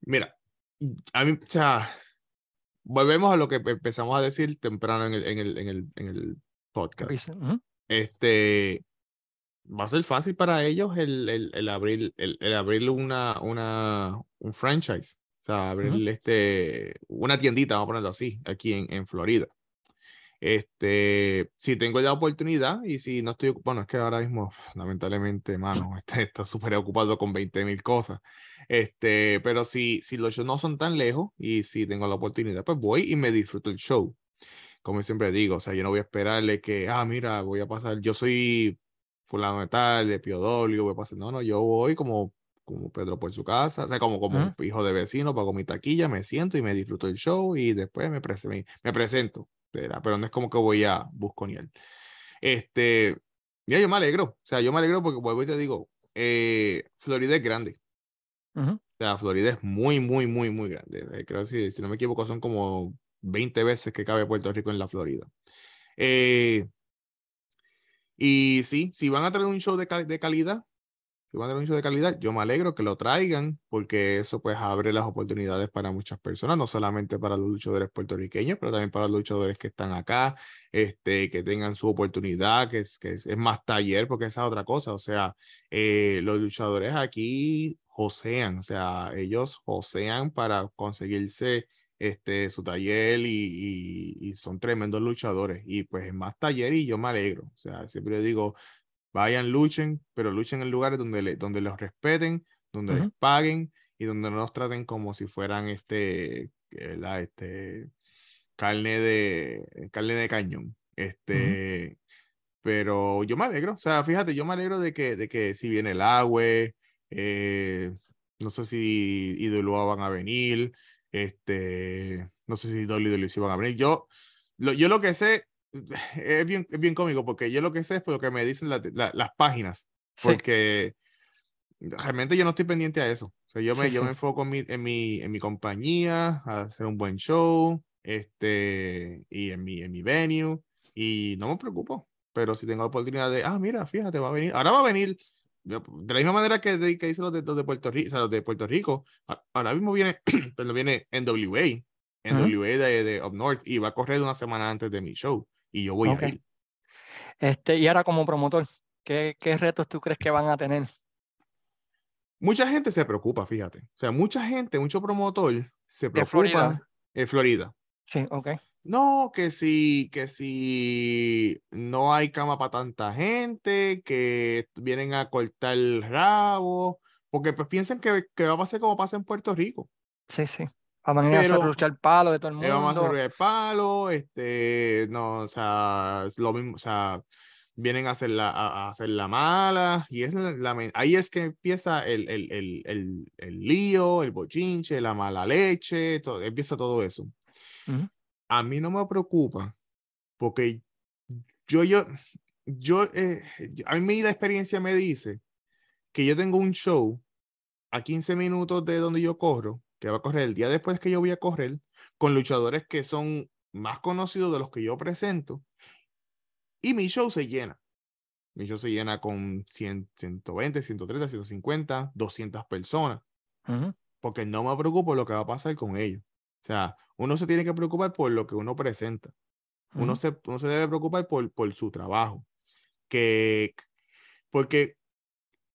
Mira, a mí, o sea, volvemos a lo que empezamos a decir temprano en el, en el, en el, en el podcast. Este, va a ser fácil para ellos el, el, el abrir, el, el, abrir una, una, un franchise. O sea, abrir este, una tiendita, vamos a ponerlo así, aquí en, en Florida. Este, si tengo la oportunidad y si no estoy, bueno, es que ahora mismo, lamentablemente, mano, este, estoy súper ocupado con 20 mil cosas. Este, pero si, si los shows no son tan lejos y si tengo la oportunidad, pues voy y me disfruto el show. Como siempre digo, o sea, yo no voy a esperarle que, ah, mira, voy a pasar, yo soy fulano de tal, de POW, voy a pasar. No, no, yo voy como como Pedro por su casa, o sea, como, como hijo de vecino, pago mi taquilla, me siento y me disfruto el show y después me, me, presento, pero no es como que voy a él. Este, ya yo me alegro, o sea, yo me alegro porque vuelvo y te digo, eh, Florida es grande. O sea, Florida es muy, muy, muy, muy grande. Creo que si, no me equivoco son como 20 veces que cabe Puerto Rico en la Florida. Eh, y sí, si van a traer un show de, calidad, van a tener un show de calidad, yo me alegro que lo traigan porque eso pues abre las oportunidades para muchas personas, no solamente para los luchadores puertorriqueños, pero también para los luchadores que están acá, este, que tengan su oportunidad, que es, que es, más taller, porque esa es otra cosa, o sea, eh, los luchadores aquí josean, o sea, ellos josean para conseguirse este, su taller y, y, y, son tremendos luchadores. Y pues es más taller y yo me alegro. O sea, siempre digo, vayan, luchen, pero luchen en lugares donde, donde los respeten, donde les paguen y donde no los traten como si fueran este, la, este carne de carne de cañón. Este, pero yo me alegro, o sea, fíjate, yo me alegro de que, de que si viene el agua, eh, no sé si Idolua van a venir, este, no sé si Dolly y van a venir. Yo lo, yo lo que sé, es bien, es bien cómico porque yo lo que sé es por lo que me dicen las páginas. Porque realmente yo no estoy pendiente a eso. O sea, yo me, yo me enfoco en mi, en, mi, en mi compañía, a hacer un buen show, este, y en mi, en mi venue, y no me preocupo. Pero si tengo la oportunidad de, ah, mira, fíjate, va a venir, ahora va a venir, de la misma manera que, que dicen los de, de Puerto Rico, o sea, los de Puerto Rico, ahora mismo viene, pero viene NWA, NWA de, de Up North, y va a correr una semana antes de mi show y yo voy a ir. Este, y ahora como promotor, ¿qué, ¿qué retos tú crees que van a tener? Mucha gente se preocupa, fíjate. O sea, mucha gente, mucho promotor se preocupa. Florida? En Florida. Sí, ok. No, que si, que si no hay cama para tanta gente, que vienen a cortar el rabo, porque pues piensan que, que va a pasar como pasa en Puerto Rico. Sí, sí. Vamos a hacer el palo de todo el mundo. Vamos a el palo, este, no, o sea, lo mismo, o sea, vienen a hacer la, a, hacer la mala, y es la, ahí es que empieza el, el, el, el, el lío, el bochinche, la mala leche, todo, empieza todo eso. A mí no me preocupa, porque yo, yo, yo, eh, a mí la experiencia me dice que yo tengo un show a 15 minutos de donde yo corro, que va a correr el día después que yo voy a correr, con luchadores que son más conocidos de los que yo presento, y mi show se llena. Mi show se llena con 100, 120, 130, 150, 200 personas. Porque no me preocupo lo que va a pasar con ellos. O sea, uno se tiene que preocupar por lo que uno presenta. uno, se, uno se debe preocupar por, por su trabajo. Que, porque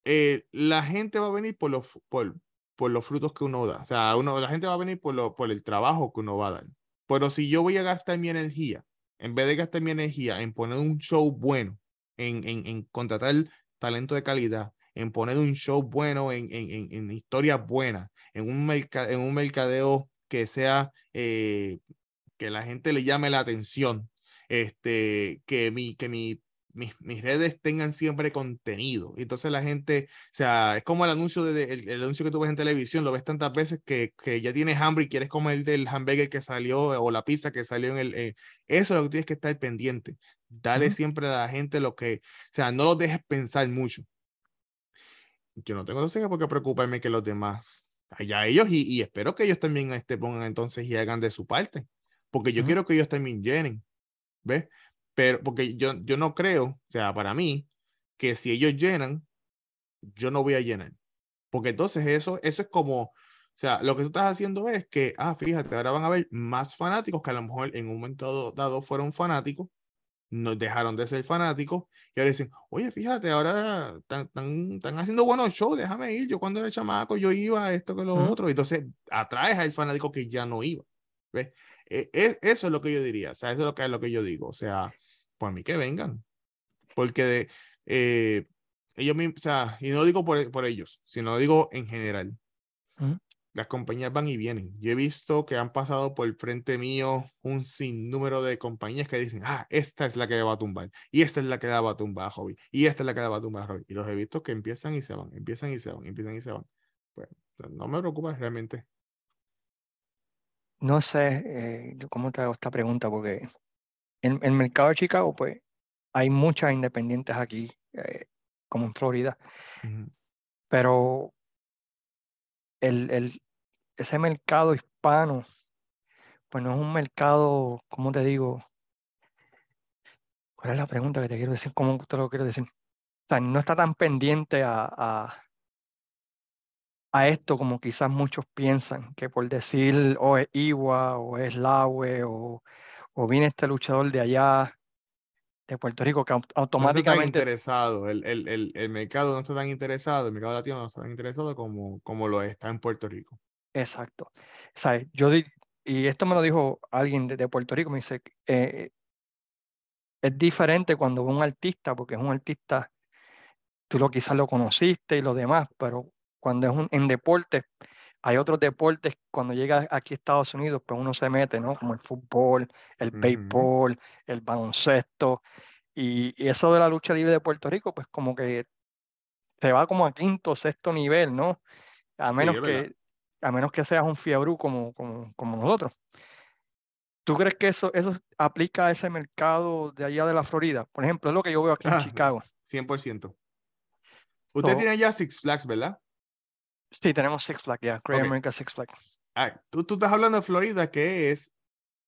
eh, la gente va a venir por los, por, por los frutos que uno da. O sea, uno, la gente va a venir por, lo, por el trabajo que uno va a dar. Pero si yo voy a gastar mi energía, en vez de gastar mi energía en poner un show bueno, en, en, en contratar talento de calidad, en poner un show bueno, en, en, en historias buenas, en un, en un mercadeo que sea, eh, que la gente le llame la atención, este, que mi, que mi mis, mis, redes tengan siempre contenido. Y entonces la gente, o sea, es como el anuncio, de, el, anuncio que tú ves en televisión, lo ves tantas veces que, que ya tienes hambre y quieres comer del hamburger que salió o la pizza que salió en el... Eh, eso es lo que tienes que estar pendiente. Dale siempre a la gente lo que, o sea, no lo dejes pensar mucho. Yo no tengo entonces por qué preocuparme que los demás, allá ellos, y, y espero que ellos también este, pongan entonces y hagan de su parte, porque yo quiero que ellos también llenen. ¿Ves? Pero, porque yo, yo no creo, o sea, para mí, que si ellos llenan, yo no voy a llenar. Porque entonces eso, eso es como, o sea, lo que tú estás haciendo es que, ah, fíjate, ahora van a haber más fanáticos que a lo mejor en un momento dado fueron fanáticos, nos dejaron de ser fanáticos y ahora dicen, oye, fíjate, ahora están, están, haciendo buenos shows, déjame ir. Yo cuando era chamaco, yo iba a esto que lo otro. Entonces atraes al fanático que ya no iba. ¿Ves? E, e, eso es lo que yo diría, o sea, eso es lo que, es lo que yo digo. O sea, por mí que vengan. Porque eh, ellos mismos, o sea, y no digo por, por ellos, sino digo en general. Las compañías van y vienen. Yo he visto que han pasado por el frente mío un sinnúmero de compañías que dicen, ah, esta es la que va a tumbar, y esta es la que va a tumbar a Hobby, y esta es la que va a tumbar a Hobby. Y los he visto que empiezan y se van, empiezan y se van, empiezan y se van. pues no me preocupa realmente. No sé eh, cómo te hago esta pregunta, porque en el mercado de Chicago, pues hay muchas independientes aquí, eh, como en Florida, pero el, el, ese mercado hispano, pues no es un mercado, ¿cómo te digo? ¿Cuál es la pregunta que te quiero decir? ¿Cómo te lo quiero decir? No está tan pendiente a, a, a esto como quizás muchos piensan, que por decir o es Iwa o es Laue o, o viene este luchador de allá de Puerto Rico que automáticamente... No está interesado, el, el, el, el, mercado no está tan interesado, el mercado latino no está tan interesado como, como lo está en Puerto Rico. Exacto. ¿Sabes? Yo y esto me lo dijo alguien de, Puerto Rico, me dice, eh, es diferente cuando un artista, porque es un artista, tú lo quizás lo conociste y lo demás, pero cuando es un, en deportes, hay otros deportes, cuando llega aquí a Estados Unidos, pues uno se mete, ¿no? Como el fútbol, el béisbol, el baloncesto, y, eso de la lucha libre de Puerto Rico, pues como que se va como a quinto, sexto nivel, ¿no? A menos, que, a menos que seas un fiebrú como, como, como nosotros. ¿Tú crees que eso, eso aplica a ese mercado de allá de la Florida? Por ejemplo, es lo que yo veo aquí en Chicago. 100%. Usted tiene ya Six Flags, ¿verdad? Sí, tenemos Six Flags, ya, Great America Six Flags. Ah, tú, tú, estás hablando de Florida, que es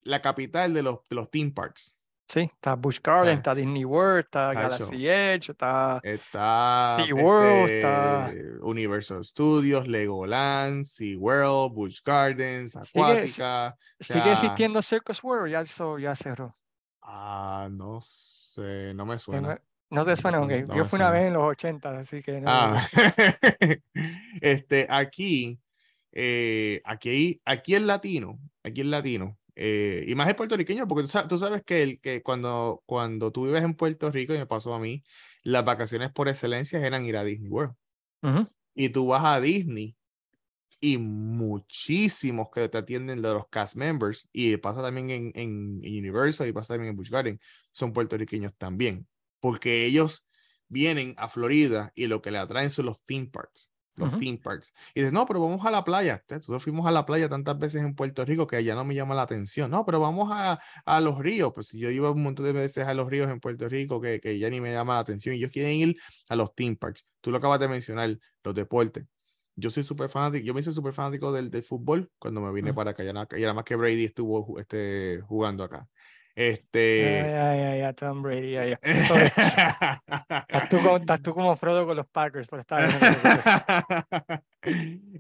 la capital de los, de los theme parks. Sí, está Busch Garden, está Disney World, está Galaxy Edge, está, está SeaWorld, está este, Universal Studios, Legoland, SeaWorld, Busch Gardens, Acuática. ¿Sigue, existiendo Circus World? Ya, eso ya cerró. Ah, no sé, no me suena. No te suena, ok. Yo fui una vez en los 80, así que no. Ah. este, aquí, eh, aquí, aquí es latino, aquí es latino. Eh, y más es puertorriqueño, porque tú sabes, que, el, que cuando, cuando tú vives en Puerto Rico, y me pasó a mí, las vacaciones por excelencia eran ir a Disney World. Y tú vas a Disney y muchísimos que te atienden de los cast members, y pasa también en, en, Universal y pasa también en Busch Garden, son puertorriqueños también porque ellos vienen a Florida y lo que le atraen son los theme parks. Los theme parks. Y dices, no, pero vamos a la playa. Nosotros fuimos a la playa tantas veces en Puerto Rico que ya no me llama la atención. No, pero vamos a, a los ríos. Pues yo iba un montón de veces a los ríos en Puerto Rico que, que ya ni me llama la atención. Y ellos quieren ir a los theme parks. Tú lo acabas de mencionar, los deportes. Yo soy súper fanático, yo me hice súper fanático del, del, fútbol cuando me vine para acá. Ya, ya más que Brady estuvo este, jugando acá. Este. Ay, ay, ay, Tom Brady. Ya. estás, tú como, estás, tú como, Frodo con los Packers, pero está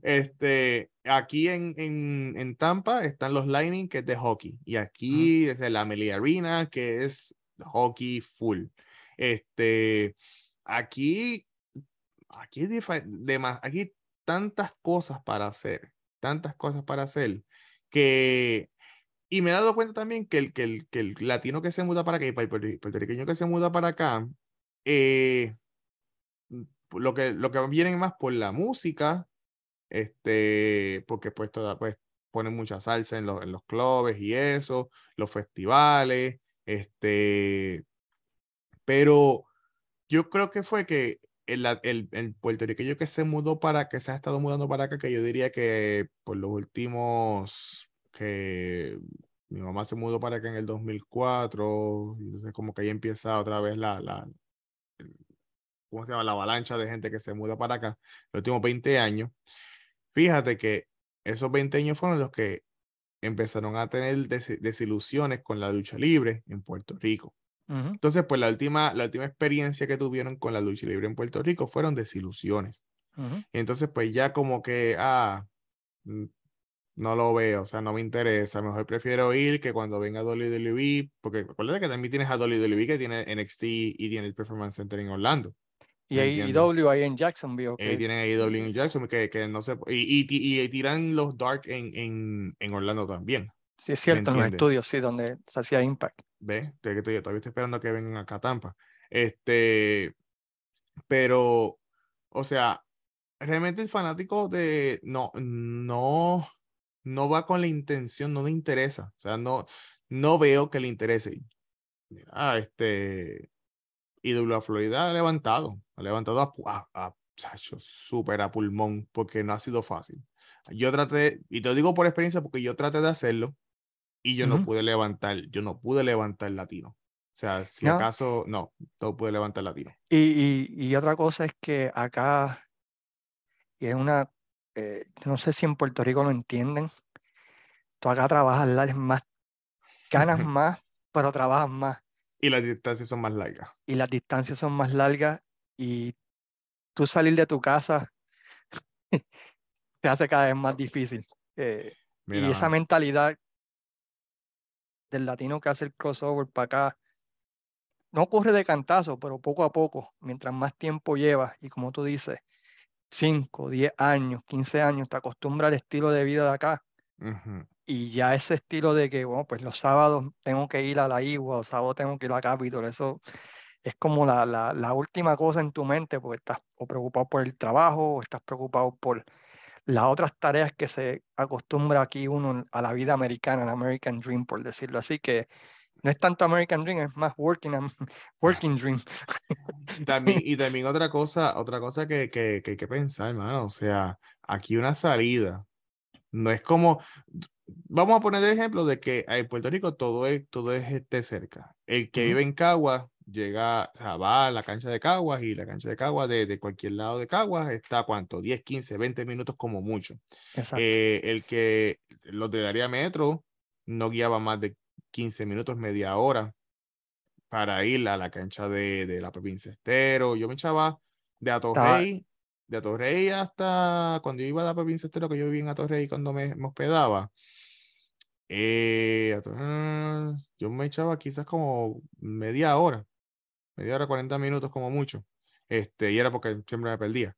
este, aquí en, en, en, Tampa están los Lightning, que es de hockey. Y aquí es la Amelie Arena, que es hockey full. Este, aquí, aquí, de, aquí tantas cosas para hacer, tantas cosas para hacer, que y me he dado cuenta también que el, que el, que el latino que se muda para acá y el puertorriqueño que se muda para acá, eh, lo, que, lo que vienen más por la música, este, porque pues, toda, pues ponen mucha salsa en los, en los clubes y eso, los festivales, este, pero yo creo que fue que el, el, el, puertorriqueño que se mudó para, que se ha estado mudando para acá, que yo diría que por los últimos que mi mamá se mudó para acá en el 2004, y entonces como que ahí empieza otra vez la, la, ¿cómo se llama? La avalancha de gente que se muda para acá, los últimos 20 años. Fíjate que esos 20 años fueron los que empezaron a tener desilusiones con la lucha libre en Puerto Rico. Entonces, pues la última, la última experiencia que tuvieron con la lucha libre en Puerto Rico fueron desilusiones. Entonces, pues ya como que, ah, mm, no lo veo, o sea, no me interesa. Mejor prefiero ir que cuando venga WWE, porque acuérdate que también tienes a WWE que tiene NXT y tiene el Performance Center en Orlando. Y AEW ahí en Jacksonville. Y tienen AEW en Jacksonville que, que no sé, y, y, y, tiran los Dark en, en, en Orlando también. Sí, es cierto, en los estudios, sí, donde se hacía Impact. ¿Ves? Todavía estoy esperando que vengan acá a Tampa. Este, pero, o sea, realmente el fanático de, no, no, no va con la intención, no le interesa. O sea, no, no veo que le interese. Ah, este. IW Florida ha levantado, ha levantado a, chacho, súper a pulmón, porque no ha sido fácil. Yo traté, y te digo por experiencia, porque yo traté de hacerlo y yo no pude levantar, yo no pude levantar latino. O sea, si acaso, no, no pude levantar latino. Y, y, y, otra cosa es que acá, y es una, eh, no sé si en Puerto Rico lo entienden, tú acá trabajas más, ganas más, pero trabajas más. Y las distancias son más largas. Y las distancias son más largas y tú salir de tu casa te hace cada vez más difícil. Eh, y esa mentalidad del latino que hace el crossover para acá, no ocurre de cantazo, pero poco a poco, mientras más tiempo llevas, y como tú dices, 5, 10 años, 15 años, te acostumbras al estilo de vida de acá. Y ya ese estilo de que, bueno, pues los sábados tengo que ir a la Igua, los sábados tengo que ir a Capitol, eso es como la, la, la, última cosa en tu mente, porque estás o preocupado por el trabajo, o estás preocupado por las otras tareas que se acostumbra aquí uno a la vida americana, el American Dream, por decirlo así, que no es tanto American Dream, es más working, working dream. También, y también otra cosa, otra cosa que, que, que hay que pensar, hermano, o sea, aquí una salida, no es como, vamos a poner el ejemplo de que en Puerto Rico todo es, todo es este cerca. El que vive en Caguas llega, o sea, va a la cancha de Caguas y la cancha de Caguas de, de cualquier lado de Caguas está cuánto, 10, 15, 20 minutos como mucho. Eh, el que los del área metro no guiaba más de 15 minutos, media hora para ir a la cancha de, de la provincia Estero. Yo me echaba de Atorrey, de Atorrey hasta cuando yo iba a la provincia Estero, que yo vivía en Atorrey cuando me, me hospedaba. Eh, yo me echaba quizás como media hora media hora, 40 minutos como mucho. Este, y era porque siempre me perdía.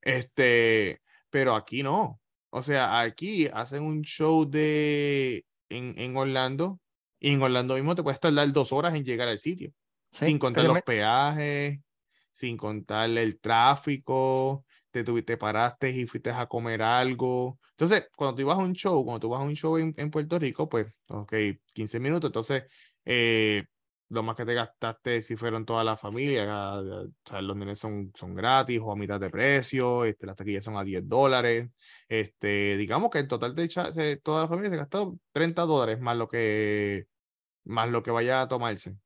Este, pero aquí no. O sea, aquí hacen un show de en, en Orlando y en Orlando mismo te puedes tardar dos horas en llegar al sitio. sin contar los peajes, sin contar el tráfico, te, te paraste y fuiste a comer algo. Entonces, cuando tú ibas a un show, cuando tú vas a un show en, en Puerto Rico, pues, ok, 15 minutos. Entonces, eh, lo más que te gastaste si fueron toda la familia, o sea, los nenes son, son gratis o a mitad de precio, este, las taquillas son a 10 dólares, este, digamos que en total de toda la familia se gastó 30 dólares más lo que, más lo que vaya a tomarse.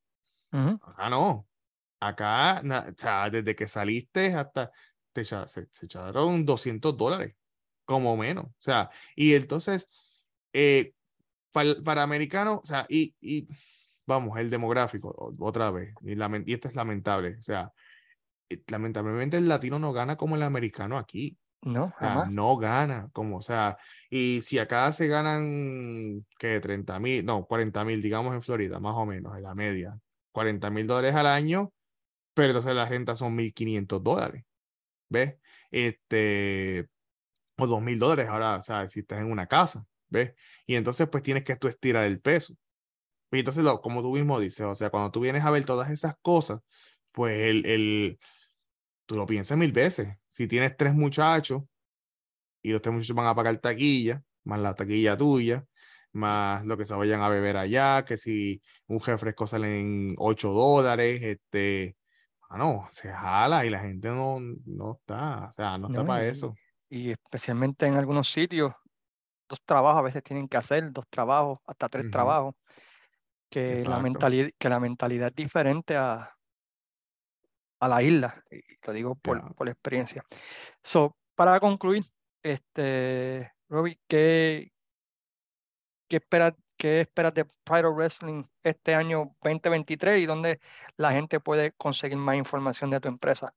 Acá no, acá, o sea, desde que saliste hasta, te, se, se echaron 200 dólares, como menos, o sea, y entonces, eh, para, para americanos, o sea, y, y vamos, el demográfico, otra vez, y, y esto es lamentable, o sea, eh, lamentablemente el latino no gana como el americano aquí. No, no gana, como, o sea, y si acá se ganan, que 30 mil, no, 40 mil, digamos en Florida, más o menos, en la media, 40 mil dólares al año, pero entonces la renta son 1.500 dólares, ¿ves? Este, o 2.000 dólares ahora, o sea, si estás en una casa, ¿ves? Y entonces pues tienes que tú estirar el peso. Y entonces, lo, como tú mismo dices, o sea, cuando tú vienes a ver todas esas cosas, pues el, el, tú lo piensas mil veces. Si tienes tres muchachos y los tres muchachos van a pagar taquilla, más la taquilla tuya, más lo que se vayan a beber allá, que si un refresco sale en 8 dólares, este, ah, no, se jala y la gente no, no está, o sea, no, está para eso. Y especialmente en algunos sitios, dos trabajos a veces tienen que hacer, dos trabajos, hasta tres trabajos que la, mentalidad, que la mentalidad es diferente a, a la isla, y lo digo por, por experiencia. So, para concluir, este, Robbie, ¿qué, qué, esperas, ¿qué esperas de Pride of Wrestling este año 2023 y dónde la gente puede conseguir más información de tu empresa?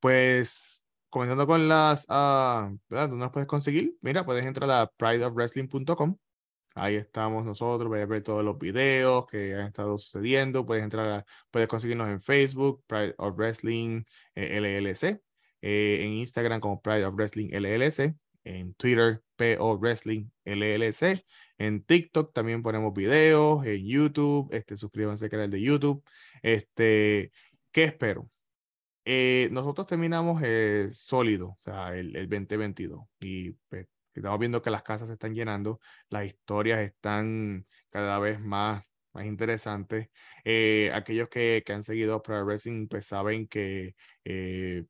Pues comenzando con las, uh, ¿dónde las puedes conseguir? Mira, puedes entrar a prideofwrestling.com Ahí estamos nosotros, puedes ver todos los videos que han estado sucediendo, puedes entrar, puedes conseguirnos en Facebook, Pride of Wrestling eh, LLC, eh, en Instagram como Pride of Wrestling LLC, en Twitter, PO Wrestling LLC, en TikTok también ponemos videos, en YouTube, este, suscríbanse al canal de YouTube. Este, ¿Qué espero? Eh, nosotros terminamos sólido, o sea, el, el 2022 y pues, Estamos viendo que las casas se están llenando, las historias están cada vez más, más interesantes. Eh, aquellos que, que, han seguido Pro Wrestling pues saben que eh,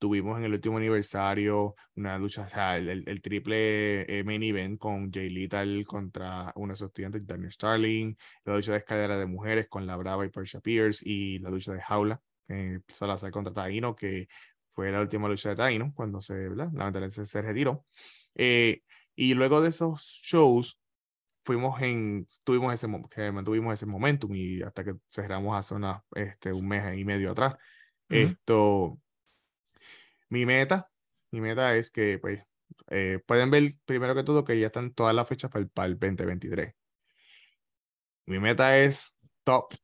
tuvimos en el último aniversario una lucha, o sea, el, el, triple eh, main event con Jay Lethal contra uno de sus estudiantes, Daniel Starling, la lucha de escalera de mujeres con la Brava y Persia Pierce y la lucha de jaula, eh, Salazar contra Taino, que fue la última lucha de Taino cuando se, ¿verdad? lamentablemente se retiró. Eh, y luego de esos shows, fuimos en, tuvimos ese, que mantuvimos ese momentum y hasta que cerramos hace una, este, un mes y medio atrás. Esto, mi meta, mi meta es que, pues, eh, pueden ver primero que todo que ya están todas las fechas para el, para el 2023. Mi meta es top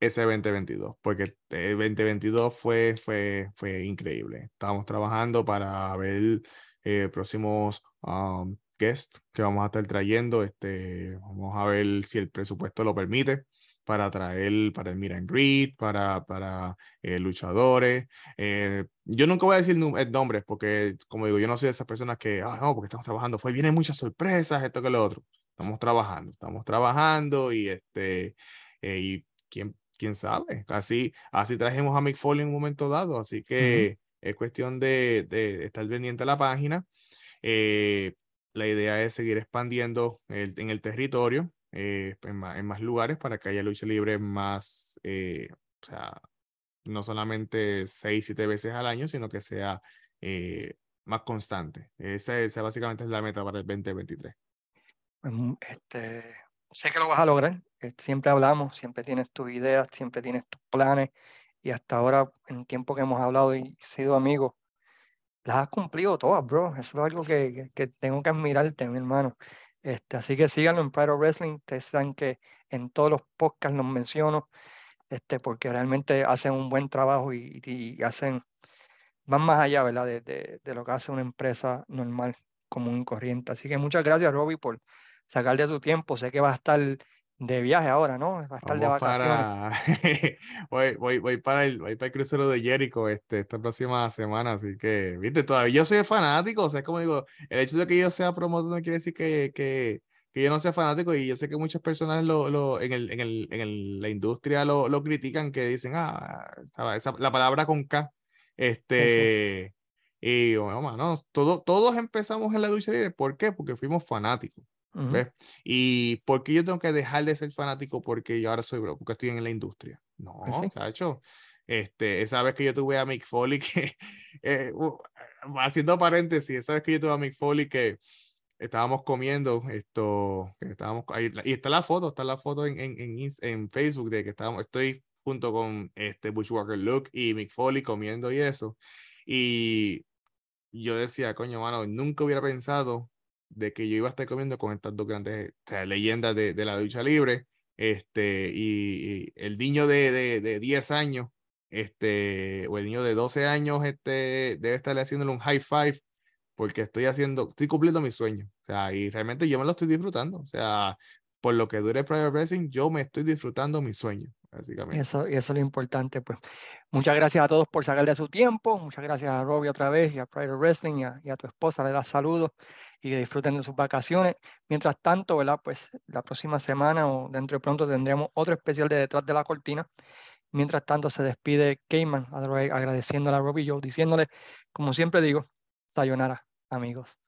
ese 2022, porque el 2022 fue, fue, fue increíble. Estábamos trabajando para ver eh, próximos um, guests que vamos a estar trayendo. Este, vamos a ver si el presupuesto lo permite para traer, para el Miran Greet, para, para eh, luchadores. Eh, yo nunca voy a decir nombres porque, como digo, yo no soy de esas personas que, ah, no, porque estamos trabajando, fue, vienen muchas sorpresas, esto que lo otro. Estamos trabajando, estamos trabajando y este, eh, y quién, quién sabe, así, así trajimos a Mick Foley en un momento dado, así que es cuestión de, de, estar pendiente a la página. la idea es seguir expandiendo el, en el territorio. Eh, en, más, lugares para que haya lucha libre más, eh, o sea, no solamente seis, siete veces al año, sino que sea eh, más constante. Esa, esa, básicamente es la meta para el 2023. Pues, mm, este, sé que lo vas a lograr. Siempre hablamos, siempre tienes tus ideas, siempre tienes tus planes y hasta ahora, en el tiempo que hemos hablado y sido amigos, las has cumplido todas, bro. Eso es algo que, que, tengo que admirarte, mi hermano. Este, así que síganlo en Pyro Wrestling. Ustedes saben que en todos los podcasts los menciono, este, porque realmente hacen un buen trabajo y, hacen, van más allá ¿verdad? De, de, lo que hace una empresa normal, común y corriente. Así que muchas gracias, Robbie, por sacar de tu tiempo. Sé que va a estar de viaje ahora, ¿no? Va a estar de vacaciones. Para... voy, voy, voy, para el, voy para el crucero de Jericho este, esta próxima semana, así que, viste, todavía yo soy fanático, o sea, es como digo, el hecho de que yo sea promotor no quiere decir que, que, que yo no sea fanático y yo sé que muchas personas lo, lo, en, el, en, el, en el, la industria lo, lo critican, que dicen, ah, esa, la palabra con K, este... Y bueno, no, todo, todos empezamos en la dulcería. ¿Por qué? Porque fuimos fanáticos. ¿Y por qué yo tengo que dejar de ser fanático porque yo ahora soy bro? Porque estoy en la industria. No, pues Este, esa vez que yo tuve a Mick Foley, que, eh, haciendo paréntesis, esa vez que yo tuve a Mick Foley que estábamos comiendo esto, estábamos ahí, y está la foto, está la foto en, en, en, en, Facebook de que estábamos, estoy junto con este Bushwalker Luke y Mick Foley comiendo y eso. Y yo decía, coño, mano, nunca hubiera pensado de que yo iba a estar comiendo con estas dos grandes leyendas de, de, la lucha libre. Este, y, el niño de, de, de, 10 años, este, o el niño de 12 años, este, debe estarle haciéndole un high five porque estoy haciendo, estoy cumpliendo mi sueño. O sea, y realmente yo me lo estoy disfrutando. O sea, por lo que dure Private Wrestling, yo me estoy disfrutando mi sueño. Y eso, eso es lo importante, pues. Muchas gracias a todos por sacar de su tiempo. Muchas gracias a Robbie otra vez y a Pride Wrestling y a, y a, tu esposa. Le das saludos y que disfruten de sus vacaciones. Mientras tanto, ¿verdad? Pues la próxima semana o dentro de pronto tendremos otro especial de Detrás de la Cortina. Mientras tanto, se despide Cayman agradeciéndole a Robbie y yo, diciéndole, como siempre digo, sayonara, amigos.